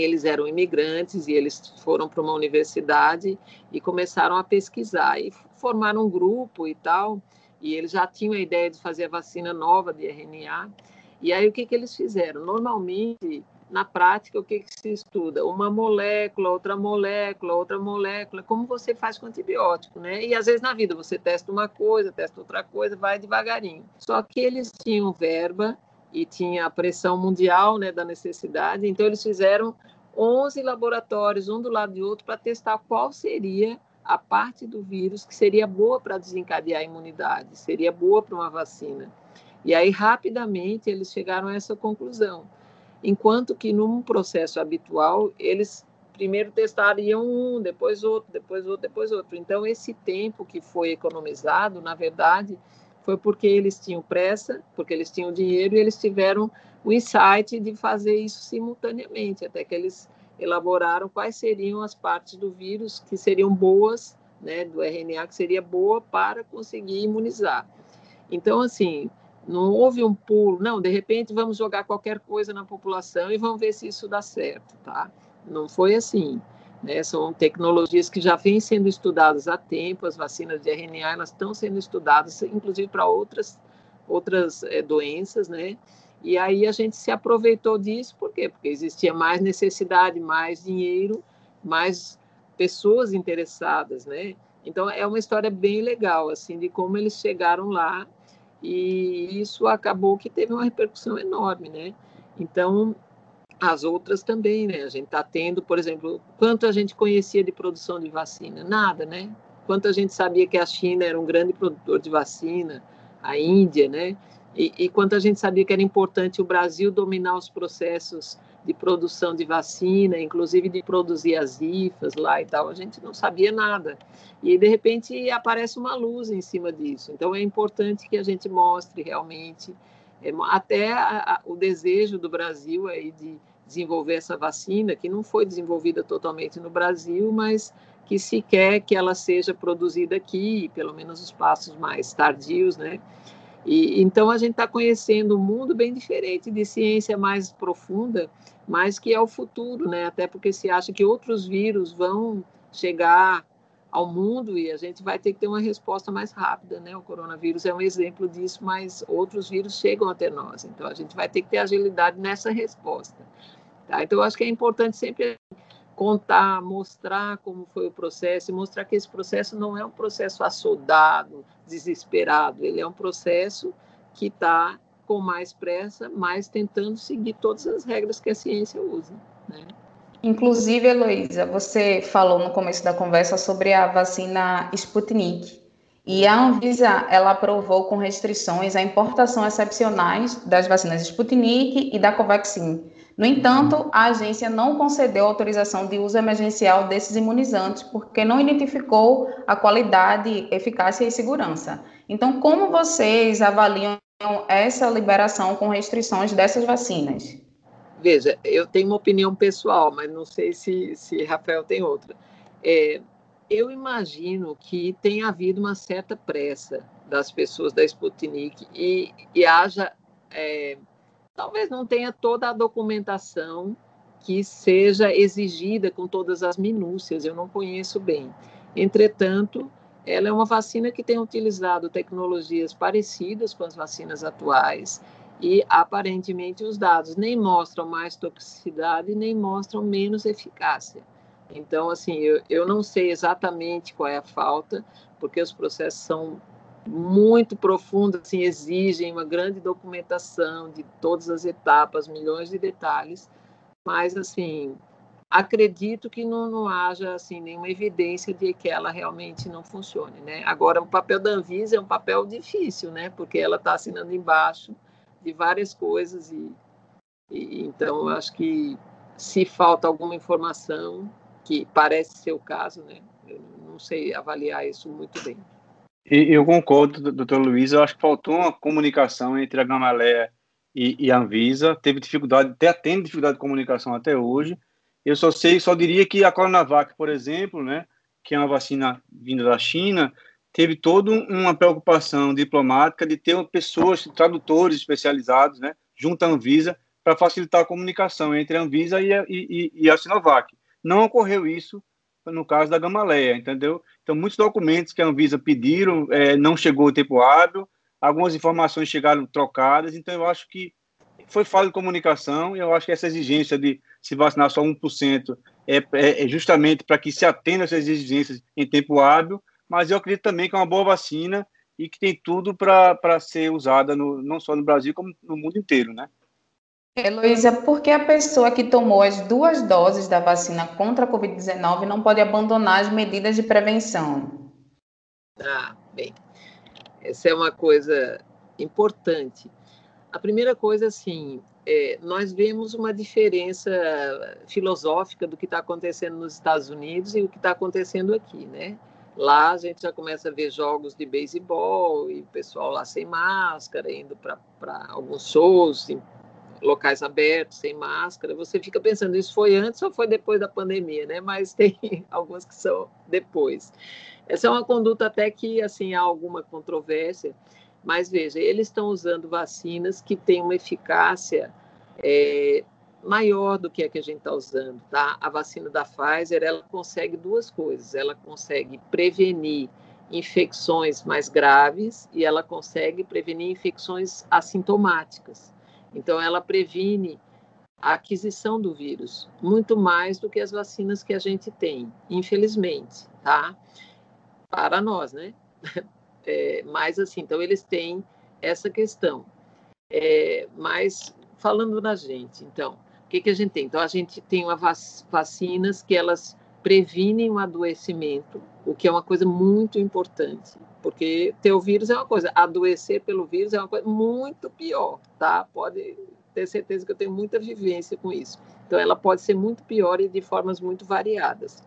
eles eram imigrantes e eles foram para uma universidade e começaram a pesquisar e formaram um grupo e tal. E eles já tinham a ideia de fazer a vacina nova de RNA. E aí o que, que eles fizeram? Normalmente, na prática, o que, que se estuda? Uma molécula, outra molécula, outra molécula, como você faz com antibiótico, né? E às vezes na vida você testa uma coisa, testa outra coisa, vai devagarinho. Só que eles tinham verba e tinha a pressão mundial né, da necessidade. Então, eles fizeram 11 laboratórios, um do lado do outro, para testar qual seria a parte do vírus que seria boa para desencadear a imunidade, seria boa para uma vacina. E aí, rapidamente, eles chegaram a essa conclusão. Enquanto que, num processo habitual, eles primeiro testariam um, depois outro, depois outro, depois outro. Então, esse tempo que foi economizado, na verdade, foi porque eles tinham pressa, porque eles tinham dinheiro e eles tiveram o insight de fazer isso simultaneamente, até que eles elaboraram quais seriam as partes do vírus que seriam boas, né, do RNA que seria boa para conseguir imunizar. Então, assim, não houve um pulo, não, de repente vamos jogar qualquer coisa na população e vamos ver se isso dá certo, tá? Não foi assim. Né? São tecnologias que já vêm sendo estudadas há tempo, as vacinas de RNA elas estão sendo estudadas, inclusive para outras, outras é, doenças, né? E aí a gente se aproveitou disso, por quê? Porque existia mais necessidade, mais dinheiro, mais pessoas interessadas, né? Então é uma história bem legal, assim, de como eles chegaram lá e isso acabou que teve uma repercussão enorme, né? Então as outras também, né? A gente está tendo, por exemplo, quanto a gente conhecia de produção de vacina? Nada, né? Quanto a gente sabia que a China era um grande produtor de vacina, a Índia, né? E, e quanto a gente sabia que era importante o Brasil dominar os processos de produção de vacina, inclusive de produzir as IFAs lá e tal, a gente não sabia nada. E de repente aparece uma luz em cima disso. Então é importante que a gente mostre realmente é, até a, a, o desejo do Brasil aí de desenvolver essa vacina, que não foi desenvolvida totalmente no Brasil, mas que se quer que ela seja produzida aqui, pelo menos os passos mais tardios, né? E, então a gente está conhecendo um mundo bem diferente de ciência mais profunda, mas que é o futuro, né? Até porque se acha que outros vírus vão chegar ao mundo e a gente vai ter que ter uma resposta mais rápida, né? O coronavírus é um exemplo disso, mas outros vírus chegam até nós, então a gente vai ter que ter agilidade nessa resposta. Tá? Então, eu acho que é importante sempre contar, mostrar como foi o processo e mostrar que esse processo não é um processo assoldado, desesperado, ele é um processo que está com mais pressa, mas tentando seguir todas as regras que a ciência usa. Né? Inclusive, Heloísa, você falou no começo da conversa sobre a vacina Sputnik. E a Anvisa, ela aprovou com restrições a importação excepcionais das vacinas Sputnik e da Covaxin. No entanto, a agência não concedeu autorização de uso emergencial desses imunizantes porque não identificou a qualidade, eficácia e segurança. Então, como vocês avaliam essa liberação com restrições dessas vacinas? Veja, eu tenho uma opinião pessoal, mas não sei se, se Rafael tem outra. É, eu imagino que tenha havido uma certa pressa das pessoas da Sputnik e, e haja. É, talvez não tenha toda a documentação que seja exigida com todas as minúcias, eu não conheço bem. Entretanto, ela é uma vacina que tem utilizado tecnologias parecidas com as vacinas atuais e aparentemente os dados nem mostram mais toxicidade, nem mostram menos eficácia. Então, assim, eu, eu não sei exatamente qual é a falta, porque os processos são muito profundos, assim, exigem uma grande documentação de todas as etapas, milhões de detalhes, mas, assim, acredito que não, não haja, assim, nenhuma evidência de que ela realmente não funcione, né? Agora, o papel da Anvisa é um papel difícil, né? Porque ela está assinando embaixo de várias coisas e, e então, eu acho que se falta alguma informação, que parece ser o caso, né? Eu não sei avaliar isso muito bem. Eu concordo, doutor Luiz. Eu acho que faltou uma comunicação entre a Gamaleia e, e a Anvisa. Teve dificuldade, até tem dificuldade de comunicação até hoje. Eu só sei, só diria que a Coronavac, por exemplo, né, que é uma vacina vinda da China, teve toda uma preocupação diplomática de ter pessoas, tradutores especializados, né, junto à Anvisa, para facilitar a comunicação entre a Anvisa e a, e, e a Sinovac. Não ocorreu isso no caso da Gamaleia, entendeu? Então, muitos documentos que a Anvisa pediram é, não chegou o tempo hábil, algumas informações chegaram trocadas, então eu acho que foi falta de comunicação e eu acho que essa exigência de se vacinar só 1% é, é, é justamente para que se atenda essas exigências em tempo hábil, mas eu acredito também que é uma boa vacina e que tem tudo para ser usada no, não só no Brasil, como no mundo inteiro, né? Heloísa, por que a pessoa que tomou as duas doses da vacina contra a Covid-19 não pode abandonar as medidas de prevenção? Ah, bem, essa é uma coisa importante. A primeira coisa, assim, é, nós vemos uma diferença filosófica do que está acontecendo nos Estados Unidos e o que está acontecendo aqui, né? Lá a gente já começa a ver jogos de beisebol e o pessoal lá sem máscara, indo para alguns shows locais abertos, sem máscara, você fica pensando, isso foi antes ou foi depois da pandemia, né? Mas *laughs* tem alguns que são depois. Essa é uma conduta até que, assim, há alguma controvérsia, mas veja, eles estão usando vacinas que têm uma eficácia é, maior do que a que a gente está usando, tá? A vacina da Pfizer, ela consegue duas coisas, ela consegue prevenir infecções mais graves e ela consegue prevenir infecções assintomáticas. Então, ela previne a aquisição do vírus, muito mais do que as vacinas que a gente tem, infelizmente, tá? Para nós, né? *laughs* É, mas, assim, então, eles têm essa questão. É, mas, falando na gente, então, o que, que a gente tem? Então, a gente tem uma vac vacinas que elas previnem o adoecimento, o que é uma coisa muito importante, porque ter o vírus é uma coisa, adoecer pelo vírus é uma coisa muito pior, tá? Pode ter certeza que eu tenho muita vivência com isso. Então, ela pode ser muito pior e de formas muito variadas.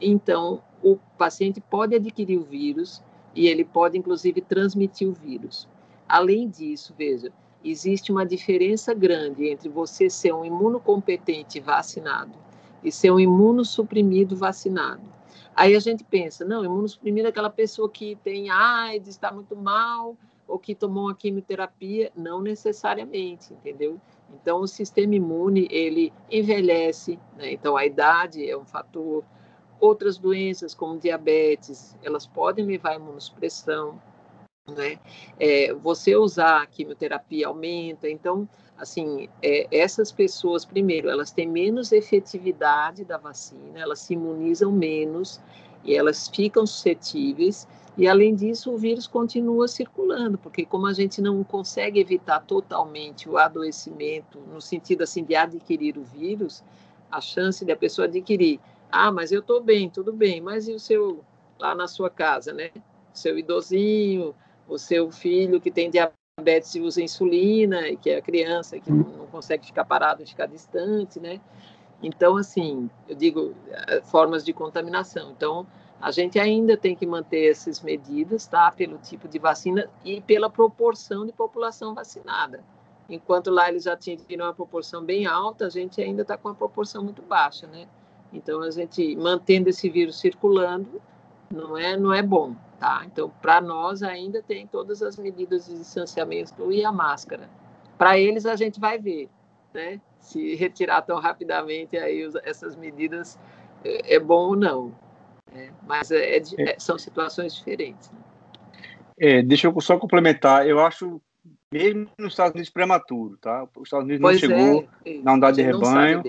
Então, o paciente pode adquirir o vírus e ele pode, inclusive, transmitir o vírus. Além disso, veja, existe uma diferença grande entre você ser um imunocompetente vacinado e ser um imunossuprimido vacinado. Aí a gente pensa, não, imunossuprimido é aquela pessoa que tem AIDS, está muito mal, ou que tomou uma quimioterapia, não necessariamente, entendeu? Então, o sistema imune, ele envelhece, né? então a idade é um fator. Outras doenças, como diabetes, elas podem levar à imunossupressão, né? É, você usar a quimioterapia aumenta, então assim, é, essas pessoas, primeiro, elas têm menos efetividade da vacina, elas se imunizam menos e elas ficam suscetíveis. E, além disso, o vírus continua circulando, porque como a gente não consegue evitar totalmente o adoecimento, no sentido assim de adquirir o vírus, a chance de a pessoa adquirir, ah, mas eu estou bem, tudo bem, mas e o seu, lá na sua casa, né? Seu idosinho, o seu filho que tem diabetes, e usa insulina, que é a criança que não, consegue ficar parado, ficar distante, né? Então, assim, eu digo, eh, formas de contaminação. Então, a gente ainda tem que manter essas medidas, tá? Pelo tipo de vacina e pela proporção de população vacinada. Enquanto lá eles já atingiram uma proporção bem alta, a gente ainda está com uma proporção muito baixa, né? Então, a gente mantendo esse vírus circulando não é, não é bom. Tá? Então, para nós ainda tem todas as medidas de distanciamento e a máscara. Para eles a gente vai ver, né? Se retirar tão rapidamente aí essas medidas é, é bom ou não. Né? Mas é, é, é, são situações diferentes. Né? É, deixa eu só complementar. Eu acho mesmo nos Estados Unidos prematuro, tá? Os Estados Unidos pois não chegou é, na unidade de rebanho,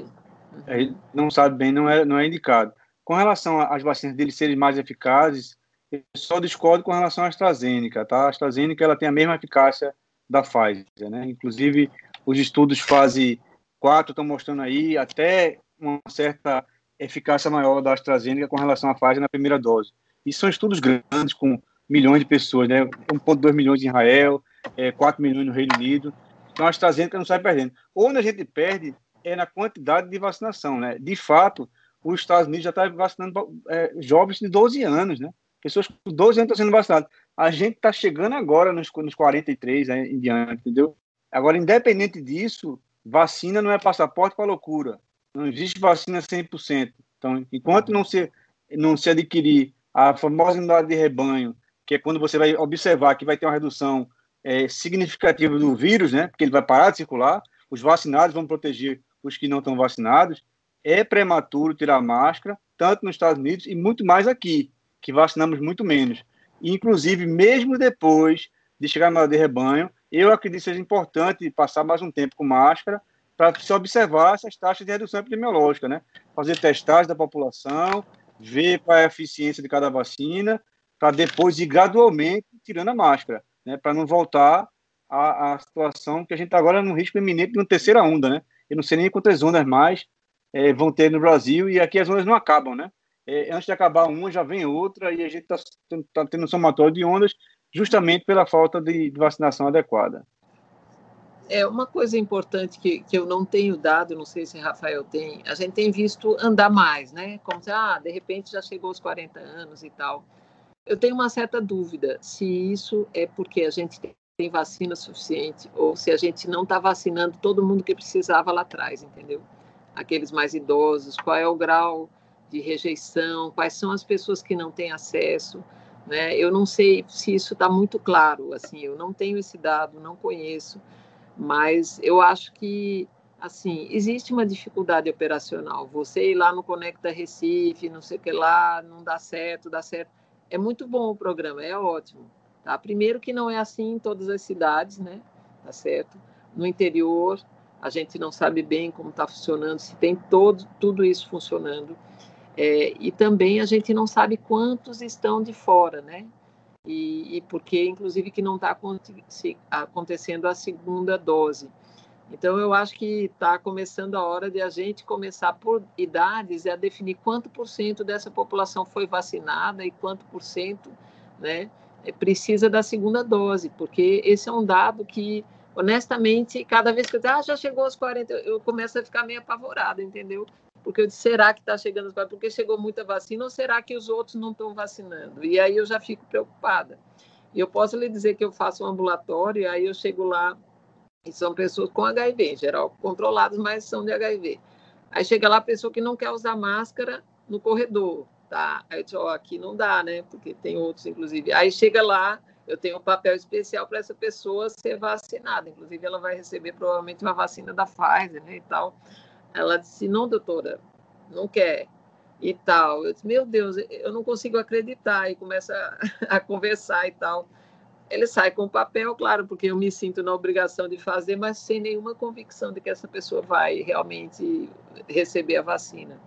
não uhum. não sabe bem, não é, não é indicado. Com relação às vacinas deles serem mais eficazes, eu só discordo com relação à AstraZeneca, tá? A AstraZeneca ela tem a mesma eficácia da Pfizer, né? Inclusive, os estudos fase 4 estão mostrando aí até uma certa eficácia maior da AstraZeneca com relação à Pfizer na primeira dose. E são estudos grandes, com milhões de pessoas, né? 1,2 milhões em Israel, é, 4 milhões no Reino Unido. Então, a AstraZeneca não sai perdendo. Onde a gente perde é na quantidade de vacinação, né? De fato, os Estados Unidos já está vacinando é, jovens de 12 anos, né? Pessoas com 12 anos estão sendo vacinadas. A gente está chegando agora nos, nos 43 né, em diante, entendeu? Agora, independente disso, vacina não é passaporte para loucura. Não existe vacina 100%. Então, enquanto não se, não se adquirir a famosa unidade de rebanho, que é quando você vai observar que vai ter uma redução é, significativa do vírus, né? Porque ele vai parar de circular, os vacinados vão proteger os que não estão vacinados. É prematuro tirar máscara, tanto nos Estados Unidos e muito mais aqui, que vacinamos muito menos. E, inclusive, mesmo depois de chegar na de rebanho, eu acredito que seja importante passar mais um tempo com máscara para se observar essas taxas de redução epidemiológica, né? Fazer testagem da população, ver qual é a eficiência de cada vacina, para depois ir gradualmente tirando a máscara, né? Para não voltar à, à, situação que a gente está agora no risco iminente de uma terceira onda, né? Eu não sei nem quantas ondas mais é, vão ter no Brasil e aqui as ondas não acabam, né? É, antes de acabar uma, já vem outra e a gente está tá tendo um somatório de ondas justamente pela falta de, de, vacinação adequada. É uma coisa importante que, que eu não tenho dado, não sei se Rafael tem, a gente tem visto andar mais, né? Como se, ah, de repente já chegou aos 40 anos e tal. Eu tenho uma certa dúvida se isso é porque a gente tem vacina suficiente ou se a gente não está vacinando todo mundo que precisava lá atrás, entendeu? Aqueles mais idosos, qual é o grau de rejeição, quais são as pessoas que não têm acesso. Né? Eu não sei se isso está muito claro, assim, eu não tenho esse dado, não conheço, mas eu acho que, assim, existe uma dificuldade operacional. Você ir lá no Conecta Recife, não sei o que lá, não dá certo, dá certo. É muito bom o programa, é ótimo. Tá? Primeiro que não é assim em todas as cidades, né? Tá certo? No interior, a gente não sabe bem como está funcionando, se tem todo, tudo isso funcionando. É, e também a gente não sabe quantos estão de fora, né? E, e porque, inclusive, que não está acontecendo a segunda dose. Então, eu acho que está começando a hora de a gente começar por idades a definir quanto por cento dessa população foi vacinada e quanto por cento né, precisa da segunda dose, porque esse é um dado que, honestamente, cada vez que eu digo, ah, já chegou aos 40, eu começo a ficar meio apavorada, entendeu? Porque eu disse, será que está chegando porque chegou muita vacina ou será que os outros não estão vacinando? E aí eu já fico preocupada. E eu posso lhe dizer que eu faço um ambulatório, aí eu chego lá e são pessoas com HIV, em geral controladas, mas são de HIV. Aí chega lá a pessoa que não quer usar máscara no corredor, tá? Aí eu digo, ó, aqui não dá, né? Porque tem outros, inclusive. Aí chega lá, eu tenho um papel especial para essa pessoa ser vacinada. Inclusive, ela vai receber provavelmente uma vacina da Pfizer, né? E tal. Ela disse: Não, doutora, não quer. E tal. Eu disse: Meu Deus, eu não consigo acreditar. E começa *laughs* a, conversar e tal. Ele sai com o papel, claro, porque eu me sinto na obrigação de fazer, mas sem nenhuma convicção de que essa pessoa vai realmente receber a vacina.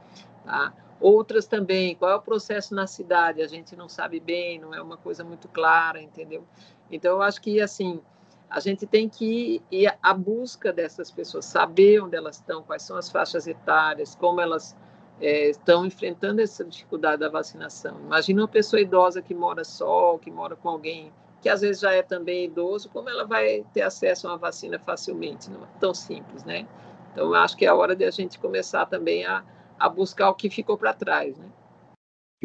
Tá? Outras também, qual é o processo na cidade? A gente não sabe bem, não é uma coisa muito clara, entendeu? Então, eu acho que, assim, a gente tem que ir à busca dessas pessoas, saber onde elas estão, quais são as faixas etárias, como elas é, estão enfrentando essa dificuldade da vacinação. Imagina uma pessoa idosa que mora só, que mora com alguém que às vezes já é também idoso, como ela vai ter acesso a uma vacina facilmente? Não é tão simples, né? Então, acho que é a hora de a gente começar também a, a buscar o que ficou para trás, né?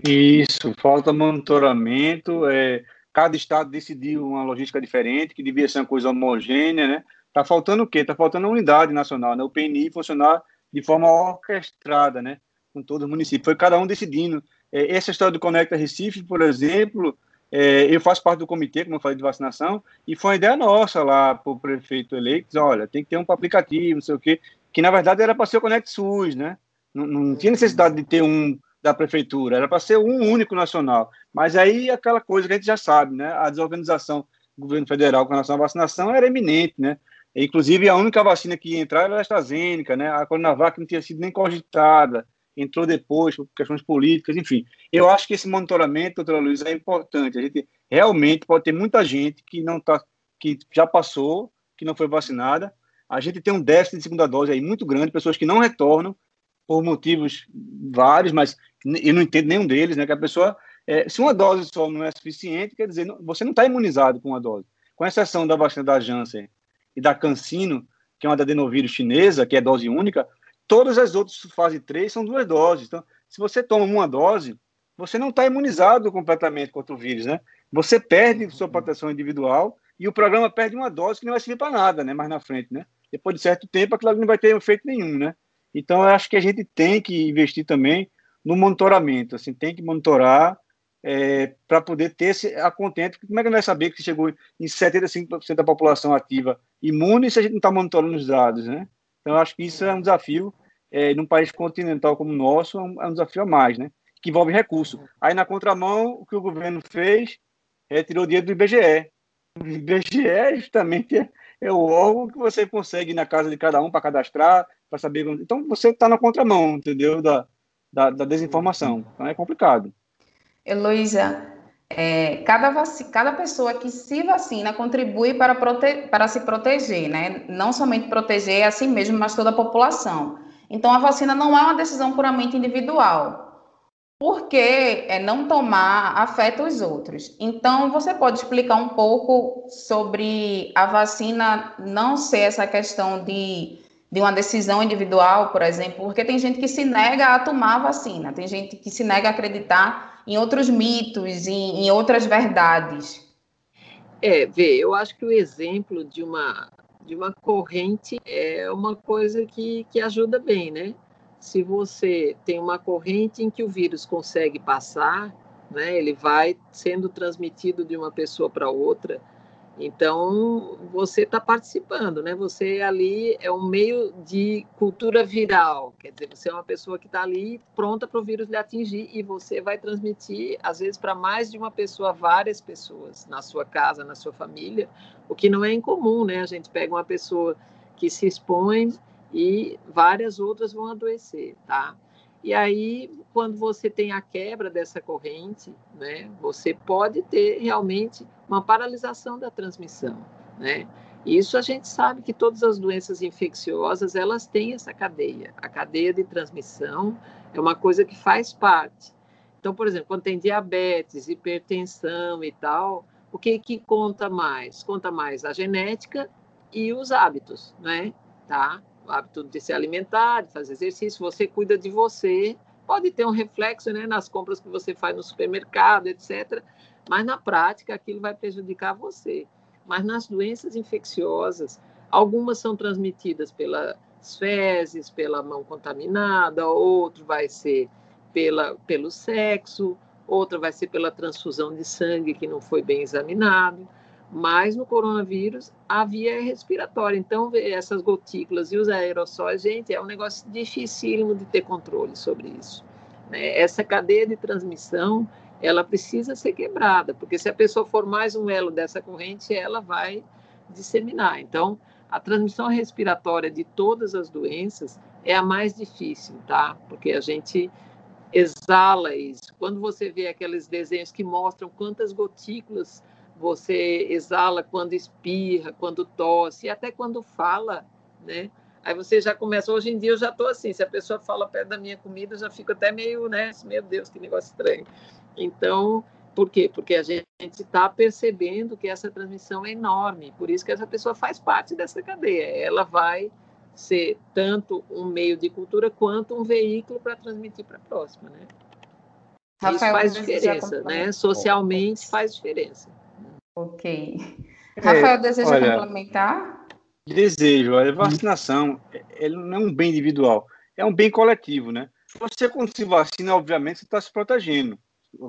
Isso, falta monitoramento, é, cada estado decidiu uma logística diferente, que devia ser uma coisa homogênea, né? Tá faltando o quê? Tá faltando a unidade nacional, né? O PNI funcionar de forma orquestrada, né? Com todos os municípios. Foi cada um decidindo. É, essa história do Conecta Recife, por exemplo, é, eu faço parte do comitê, como eu falei, de vacinação, e foi uma ideia nossa lá para o prefeito eleito, olha, tem que ter um aplicativo, não sei o quê, que na verdade era para ser o Conect SUS, né? Não, não tinha necessidade de ter um da prefeitura, era para ser um único nacional. Mas aí aquela coisa que a gente já sabe, né? A desorganização governo federal com relação à vacinação era eminente, né? Inclusive, a única vacina que ia entrar era a AstraZeneca, né? A Coronavac não tinha sido nem cogitada, entrou depois por questões políticas, enfim. Eu acho que esse monitoramento, doutora Luiz, é importante. A gente realmente pode ter muita gente que não tá, que já passou, que não foi vacinada. A gente tem um déficit de segunda dose aí muito grande, pessoas que não retornam por motivos vários, mas eu não entendo nenhum deles, né? Que a pessoa, é, se uma dose só não é suficiente, quer dizer, você não está imunizado com uma dose. Com exceção da vacina da Janssen e da Cancino, que é uma da adenovírus chinesa, que é dose única, todas as outras fase 3 são duas doses. Então, se você toma uma dose, você não está imunizado completamente contra o vírus, né? Você perde sua proteção individual e o programa perde uma dose que não vai servir para nada, né? Mais na frente, né? Depois de certo tempo, aquilo não vai ter efeito nenhum, né? Então, eu acho que a gente tem que investir também no monitoramento, assim, tem que monitorar é, para poder ter esse a contento. Como é que vai saber que chegou em 75% da população ativa imune se a gente não está monitorando os dados, né? Então, acho que isso é um desafio, é, num país continental como o nosso, é um, é um desafio a mais, né? Que envolve recurso. Aí, na contramão, o que o governo fez, retirou o dinheiro do IBGE. O IBGE justamente é, é o órgão que você consegue ir na casa de cada um para cadastrar, para saber. Então, você está na contramão, entendeu? Da, da, da desinformação. Então, é complicado. Heloísa, é, cada, cada pessoa que se vacina contribui para, prote para se proteger, né? Não somente proteger a si mesmo, mas toda a população. Então, a vacina não é uma decisão puramente individual, porque é, não tomar afeta os outros. Então, você pode explicar um pouco sobre a vacina não ser essa questão de, de uma decisão individual, por exemplo, porque tem gente que se nega a tomar a vacina, tem gente que se nega a acreditar em outros mitos, em, em outras verdades. É, vê, eu acho que o exemplo de uma, de uma corrente é uma coisa que, que ajuda bem, né? Se você tem uma corrente em que o vírus consegue passar, né, ele vai sendo transmitido de uma pessoa para outra, então, você está participando, né? Você ali é um meio de cultura viral, quer dizer, você é uma pessoa que está ali pronta para o vírus lhe atingir e você vai transmitir, às vezes, para mais de uma pessoa, várias pessoas na sua casa, na sua família, o que não é incomum, né? A gente pega uma pessoa que se expõe e várias outras vão adoecer, tá? E aí, quando você tem a quebra dessa corrente, né, você pode ter realmente uma paralisação da transmissão, né? Isso a gente sabe que todas as doenças infecciosas, elas têm essa cadeia. A cadeia de transmissão é uma coisa que faz parte. Então, por exemplo, quando tem diabetes, hipertensão e tal, o que que conta mais? Conta mais a genética e os hábitos, né? Tá? Hábito de se alimentar, de fazer exercício, você cuida de você, pode ter um reflexo né, nas compras que você faz no supermercado, etc. Mas na prática aquilo vai prejudicar você. Mas nas doenças infecciosas, algumas são transmitidas pelas fezes, pela mão contaminada, outro vai ser pela, pelo sexo, outra vai ser pela transfusão de sangue que não foi bem examinado mas no coronavírus a via é respiratória. Então, essas gotículas e os aerossóis, gente, é um negócio dificílimo de ter controle sobre isso. Né? Essa cadeia de transmissão, ela precisa ser quebrada, porque se a pessoa for mais um elo dessa corrente, ela vai disseminar. Então, a transmissão respiratória de todas as doenças é a mais difícil, tá? Porque a gente exala isso. Quando você vê aqueles desenhos que mostram quantas gotículas você exala quando espirra, quando tosse, e até quando fala, né? Aí você já começa, hoje em dia eu já estou assim, se a pessoa fala perto da minha comida, eu já fico até meio, né? Meu Deus, que negócio estranho. Então, por quê? Porque a gente está percebendo que essa transmissão é enorme, por isso que essa pessoa faz parte dessa cadeia. Ela vai ser tanto um meio de cultura quanto um veículo para transmitir para a próxima, né? Rafael, isso faz diferença, né? Socialmente faz diferença. Ok. É, Rafael, deseja olha, complementar? Desejo. A vacinação ele não é um bem individual, é um bem coletivo, né? Você, quando se vacina, obviamente, você está se protegendo,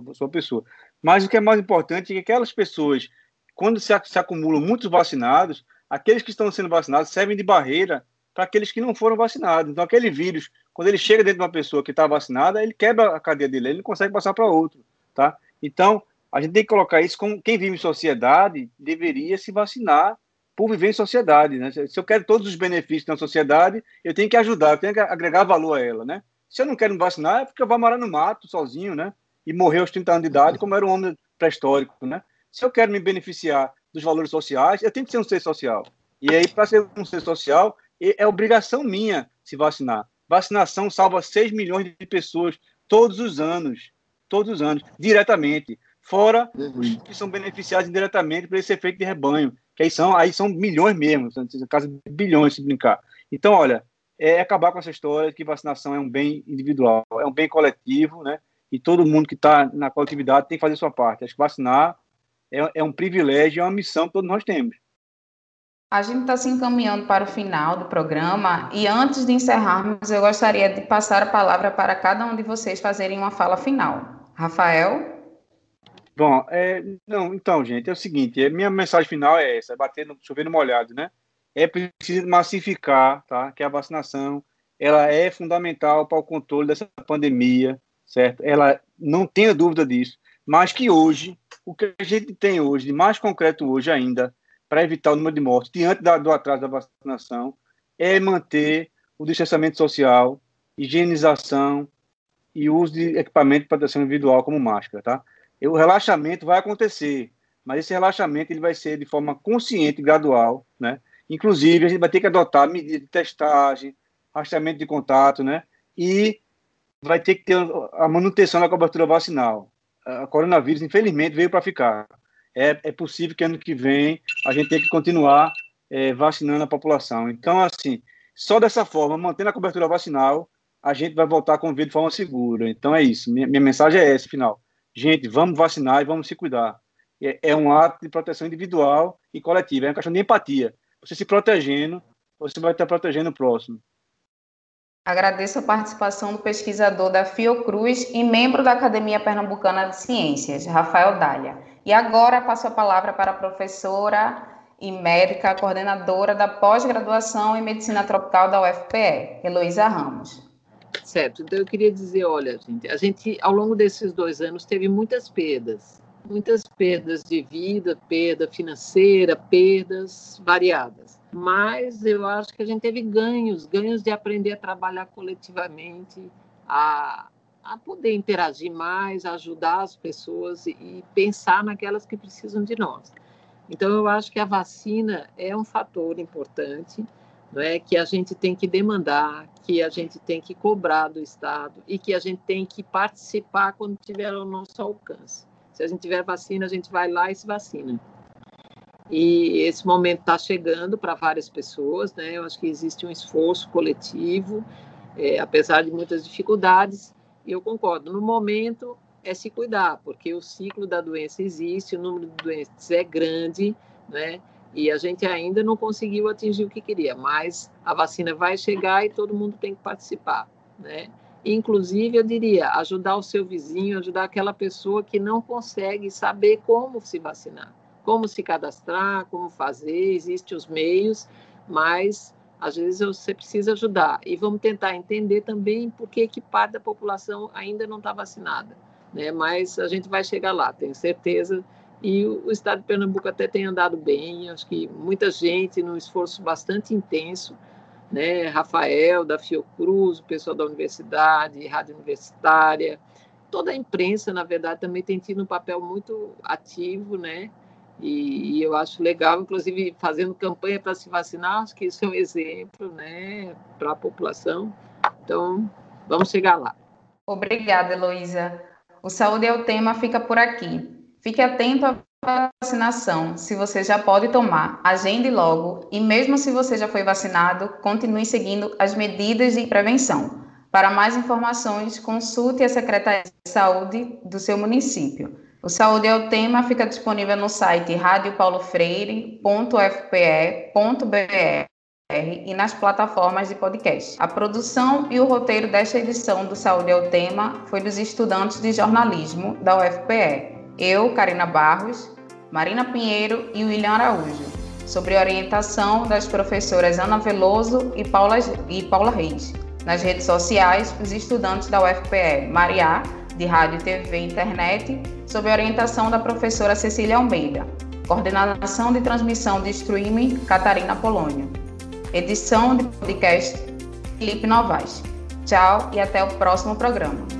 a sua pessoa. Mas o que é mais importante é que aquelas pessoas, quando se, se acumulam muitos vacinados, aqueles que estão sendo vacinados servem de barreira para aqueles que não foram vacinados. Então, aquele vírus, quando ele chega dentro de uma pessoa que está vacinada, ele quebra a cadeia dele, ele não consegue passar para outro, tá? Então, a gente tem que colocar isso como quem vive em sociedade deveria se vacinar por viver em sociedade, né? Se eu quero todos os benefícios da sociedade, eu tenho que ajudar, eu tenho que agregar valor a ela, né? Se eu não quero me vacinar, é porque eu vou morar no mato sozinho, né? E morrer aos 30 anos de idade, como era um homem pré-histórico, né? Se eu quero me beneficiar dos valores sociais, eu tenho que ser um ser social. E aí, para ser um ser social, é obrigação minha se vacinar. Vacinação salva 6 milhões de pessoas todos os anos, todos os anos, diretamente fora os que são beneficiados indiretamente por esse efeito de rebanho, que aí são, aí são milhões mesmo, no caso de bilhões se brincar. Então, olha, é acabar com essa história que vacinação é um bem individual, é um bem coletivo, né? E todo mundo que está na coletividade tem que fazer sua parte. Acho que vacinar é, é um privilégio, é uma missão que todos nós temos. A gente está se encaminhando para o final do programa e antes de encerrarmos, eu gostaria de passar a palavra para cada um de vocês fazerem uma fala final. Rafael? Bom, é, não, então, gente, é o seguinte, a minha mensagem final é essa, é bater no, chover no molhado, né? É preciso massificar, tá? Que a vacinação, ela é fundamental para o controle dessa pandemia, certo? Ela não tenha dúvida disso, mas que hoje, o que a gente tem hoje, de mais concreto hoje ainda, para evitar o número de mortes diante da, do atraso da vacinação, é manter o distanciamento social, higienização e uso de equipamento de proteção individual como máscara, tá? O relaxamento vai acontecer, mas esse relaxamento ele vai ser de forma consciente, gradual, né? Inclusive, a gente vai ter que adotar medidas de testagem, rastreamento de contato, né? E vai ter que ter a manutenção da cobertura vacinal. A coronavírus, infelizmente, veio para ficar. É, é possível que ano que vem a gente tenha que continuar é, vacinando a população. Então, assim, só dessa forma, mantendo a cobertura vacinal, a gente vai voltar a conviver de forma segura. Então, é isso. Minha, minha mensagem é essa, final gente, vamos vacinar e vamos se cuidar. É, é um ato de proteção individual e coletiva, é uma questão de empatia. Você se protegendo, você vai estar protegendo o próximo. Agradeço a participação do pesquisador da Fiocruz e membro da Academia Pernambucana de Ciências, Rafael Dália. E agora passo a palavra para a professora e médica coordenadora da pós-graduação em Medicina Tropical da UFPE, Heloísa Ramos. Certo, então eu queria dizer, olha, gente, a gente ao longo desses dois anos teve muitas perdas, muitas perdas de vida, perda financeira, perdas variadas. Mas eu acho que a gente teve ganhos, ganhos de aprender a trabalhar coletivamente, a, a poder interagir mais, ajudar as pessoas e, e pensar naquelas que precisam de nós. Então eu acho que a vacina é um fator importante não é que a gente tem que demandar, que a gente tem que cobrar do Estado e que a gente tem que participar quando tiver ao nosso alcance. Se a gente tiver vacina, a gente vai lá e se vacina. E esse momento está chegando para várias pessoas, né? Eu acho que existe um esforço coletivo, é, apesar de muitas dificuldades. E eu concordo. No momento é se cuidar, porque o ciclo da doença existe, o número de doentes é grande, né? E a gente ainda não conseguiu atingir o que queria, mas a vacina vai chegar e todo mundo tem que participar, né? Inclusive, eu diria, ajudar o seu vizinho, ajudar aquela pessoa que não consegue saber como se vacinar, como se cadastrar, como fazer, existem os meios, mas às vezes você precisa ajudar. E vamos tentar entender também por que, que parte da população ainda não está vacinada, né? Mas a gente vai chegar lá, tenho certeza e o estado de Pernambuco até tem andado bem, acho que muita gente, num esforço bastante intenso, né? Rafael, da Fiocruz, o pessoal da universidade, rádio universitária, toda a imprensa, na verdade, também tem tido um papel muito ativo, né? E, e eu acho legal, inclusive, fazendo campanha para se vacinar, acho que isso é um exemplo, né, para a população. Então, vamos chegar lá. Obrigada, Heloísa. O Saúde é o Tema fica por aqui. Fique atento à vacinação. Se você já pode tomar, agende logo e mesmo se você já foi vacinado, continue seguindo as medidas de prevenção. Para mais informações, consulte a Secretaria de Saúde do seu município. O Saúde é o tema fica disponível no site radiopaulofreire.fpe.br e nas plataformas de podcast. A produção e o roteiro desta edição do Saúde é o Tema foi dos estudantes de jornalismo da UFPE eu, Karina Barros, Marina Pinheiro e William Araújo, sobre orientação das professoras Ana Veloso e Paula, e Paula Reis. Nas redes sociais, os estudantes da UFPE, Mariá, de Rádio, TV e Internet, sob orientação da professora Cecília Almeida. Coordenação de transmissão de streaming, Catarina Polônio. Edição de podcast, Felipe Novaes. Tchau e até o próximo programa.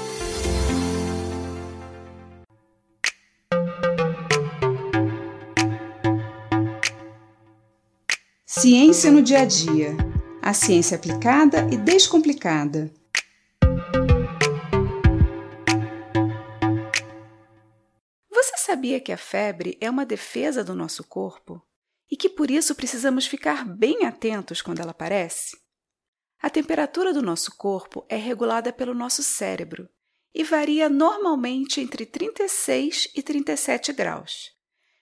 Ciência no dia a dia. A ciência aplicada e descomplicada. Você sabia que a febre é uma defesa do nosso corpo e que por isso precisamos ficar bem atentos quando ela aparece? A temperatura do nosso corpo é regulada pelo nosso cérebro e varia normalmente entre 36 e 37 graus.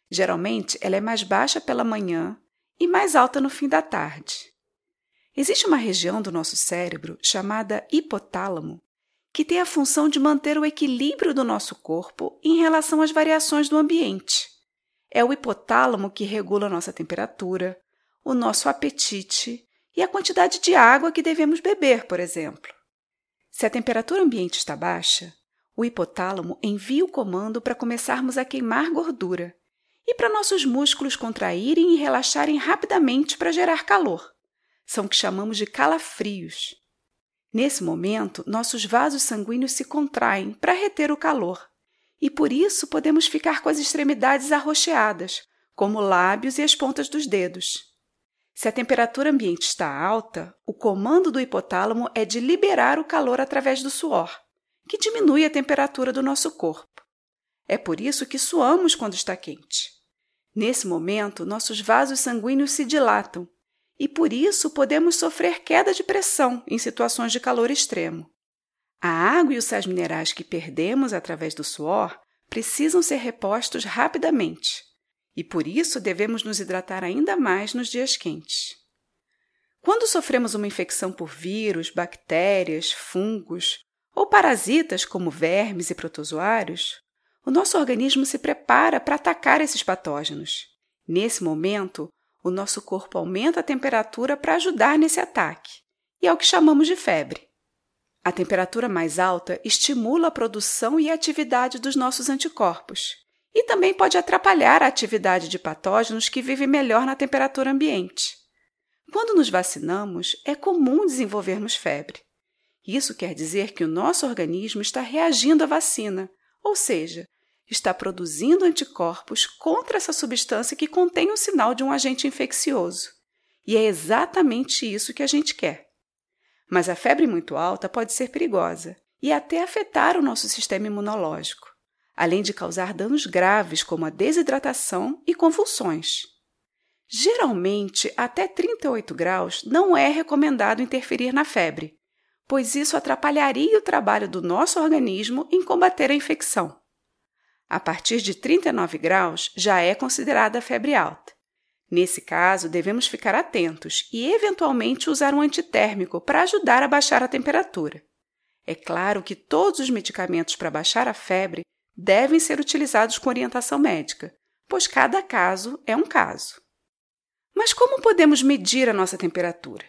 Geralmente, ela é mais baixa pela manhã e mais alta no fim da tarde. Existe uma região do nosso cérebro chamada hipotálamo que tem a função de manter o equilíbrio do nosso corpo em relação às variações do ambiente. É o hipotálamo que regula nossa temperatura, o nosso apetite e a quantidade de água que devemos beber, por exemplo. Se a temperatura ambiente está baixa, o hipotálamo envia o comando para começarmos a queimar gordura e para nossos músculos contraírem e relaxarem rapidamente para gerar calor. São o que chamamos de calafrios. Nesse momento, nossos vasos sanguíneos se contraem para reter o calor, e por isso podemos ficar com as extremidades arroxeadas, como lábios e as pontas dos dedos. Se a temperatura ambiente está alta, o comando do hipotálamo é de liberar o calor através do suor, que diminui a temperatura do nosso corpo. É por isso que suamos quando está quente. Nesse momento, nossos vasos sanguíneos se dilatam e por isso podemos sofrer queda de pressão em situações de calor extremo. A água e os sais minerais que perdemos através do suor precisam ser repostos rapidamente e por isso devemos nos hidratar ainda mais nos dias quentes. Quando sofremos uma infecção por vírus, bactérias, fungos ou parasitas como vermes e protozoários, o nosso organismo se prepara para atacar esses patógenos. Nesse momento, o nosso corpo aumenta a temperatura para ajudar nesse ataque, e é o que chamamos de febre. A temperatura mais alta estimula a produção e a atividade dos nossos anticorpos, e também pode atrapalhar a atividade de patógenos que vivem melhor na temperatura ambiente. Quando nos vacinamos, é comum desenvolvermos febre. Isso quer dizer que o nosso organismo está reagindo à vacina, ou seja, está produzindo anticorpos contra essa substância que contém o sinal de um agente infeccioso. E é exatamente isso que a gente quer. Mas a febre muito alta pode ser perigosa e até afetar o nosso sistema imunológico, além de causar danos graves como a desidratação e convulsões. Geralmente, até 38 graus não é recomendado interferir na febre, pois isso atrapalharia o trabalho do nosso organismo em combater a infecção. A partir de 39 graus já é considerada febre alta. Nesse caso, devemos ficar atentos e, eventualmente, usar um antitérmico para ajudar a baixar a temperatura. É claro que todos os medicamentos para baixar a febre devem ser utilizados com orientação médica, pois cada caso é um caso. Mas como podemos medir a nossa temperatura?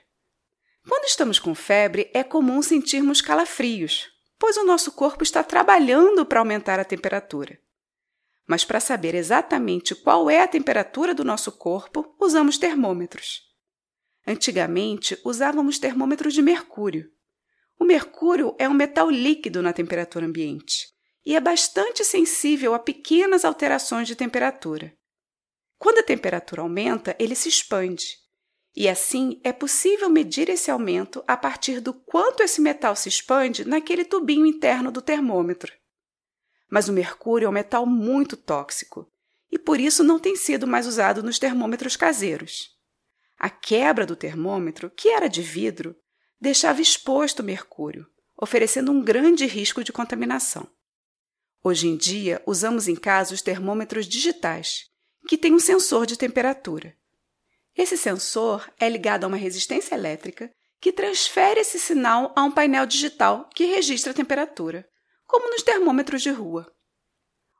Quando estamos com febre, é comum sentirmos calafrios, pois o nosso corpo está trabalhando para aumentar a temperatura. Mas para saber exatamente qual é a temperatura do nosso corpo, usamos termômetros. Antigamente, usávamos termômetros de mercúrio. O mercúrio é um metal líquido na temperatura ambiente e é bastante sensível a pequenas alterações de temperatura. Quando a temperatura aumenta, ele se expande e assim é possível medir esse aumento a partir do quanto esse metal se expande naquele tubinho interno do termômetro. Mas o mercúrio é um metal muito tóxico e por isso não tem sido mais usado nos termômetros caseiros. A quebra do termômetro, que era de vidro, deixava exposto o mercúrio, oferecendo um grande risco de contaminação. Hoje em dia, usamos em casa os termômetros digitais, que têm um sensor de temperatura. Esse sensor é ligado a uma resistência elétrica que transfere esse sinal a um painel digital que registra a temperatura, como nos termômetros de rua.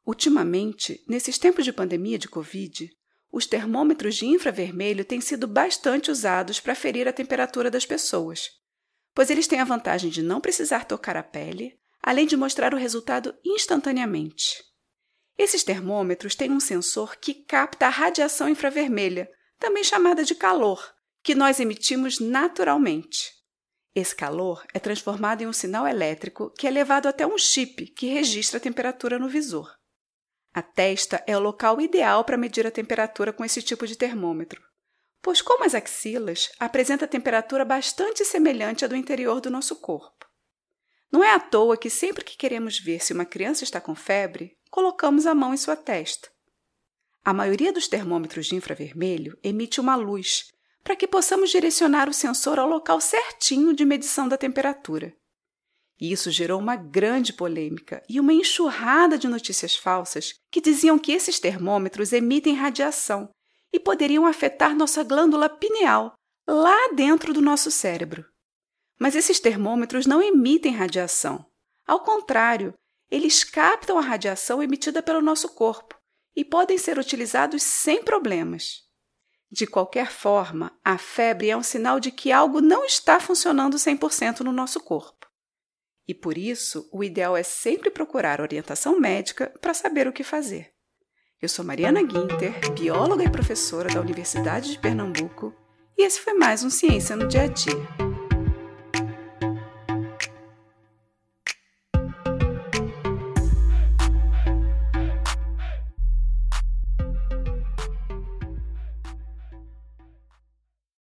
Ultimamente, nesses tempos de pandemia de Covid, os termômetros de infravermelho têm sido bastante usados para ferir a temperatura das pessoas, pois eles têm a vantagem de não precisar tocar a pele, além de mostrar o resultado instantaneamente. Esses termômetros têm um sensor que capta a radiação infravermelha, também chamada de calor, que nós emitimos naturalmente. Esse calor é transformado em um sinal elétrico que é levado até um chip que registra a temperatura no visor. A testa é o local ideal para medir a temperatura com esse tipo de termômetro, pois, como as axilas, apresenta temperatura bastante semelhante à do interior do nosso corpo. Não é à toa que sempre que queremos ver se uma criança está com febre, colocamos a mão em sua testa. A maioria dos termômetros de infravermelho emite uma luz para que possamos direcionar o sensor ao local certinho de medição da temperatura. Isso gerou uma grande polêmica e uma enxurrada de notícias falsas que diziam que esses termômetros emitem radiação e poderiam afetar nossa glândula pineal, lá dentro do nosso cérebro. Mas esses termômetros não emitem radiação. Ao contrário, eles captam a radiação emitida pelo nosso corpo e podem ser utilizados sem problemas. De qualquer forma, a febre é um sinal de que algo não está funcionando 100% no nosso corpo. E por isso, o ideal é sempre procurar orientação médica para saber o que fazer. Eu sou Mariana Guinter, bióloga e professora da Universidade de Pernambuco, e esse foi mais um Ciência no Dia a Dia.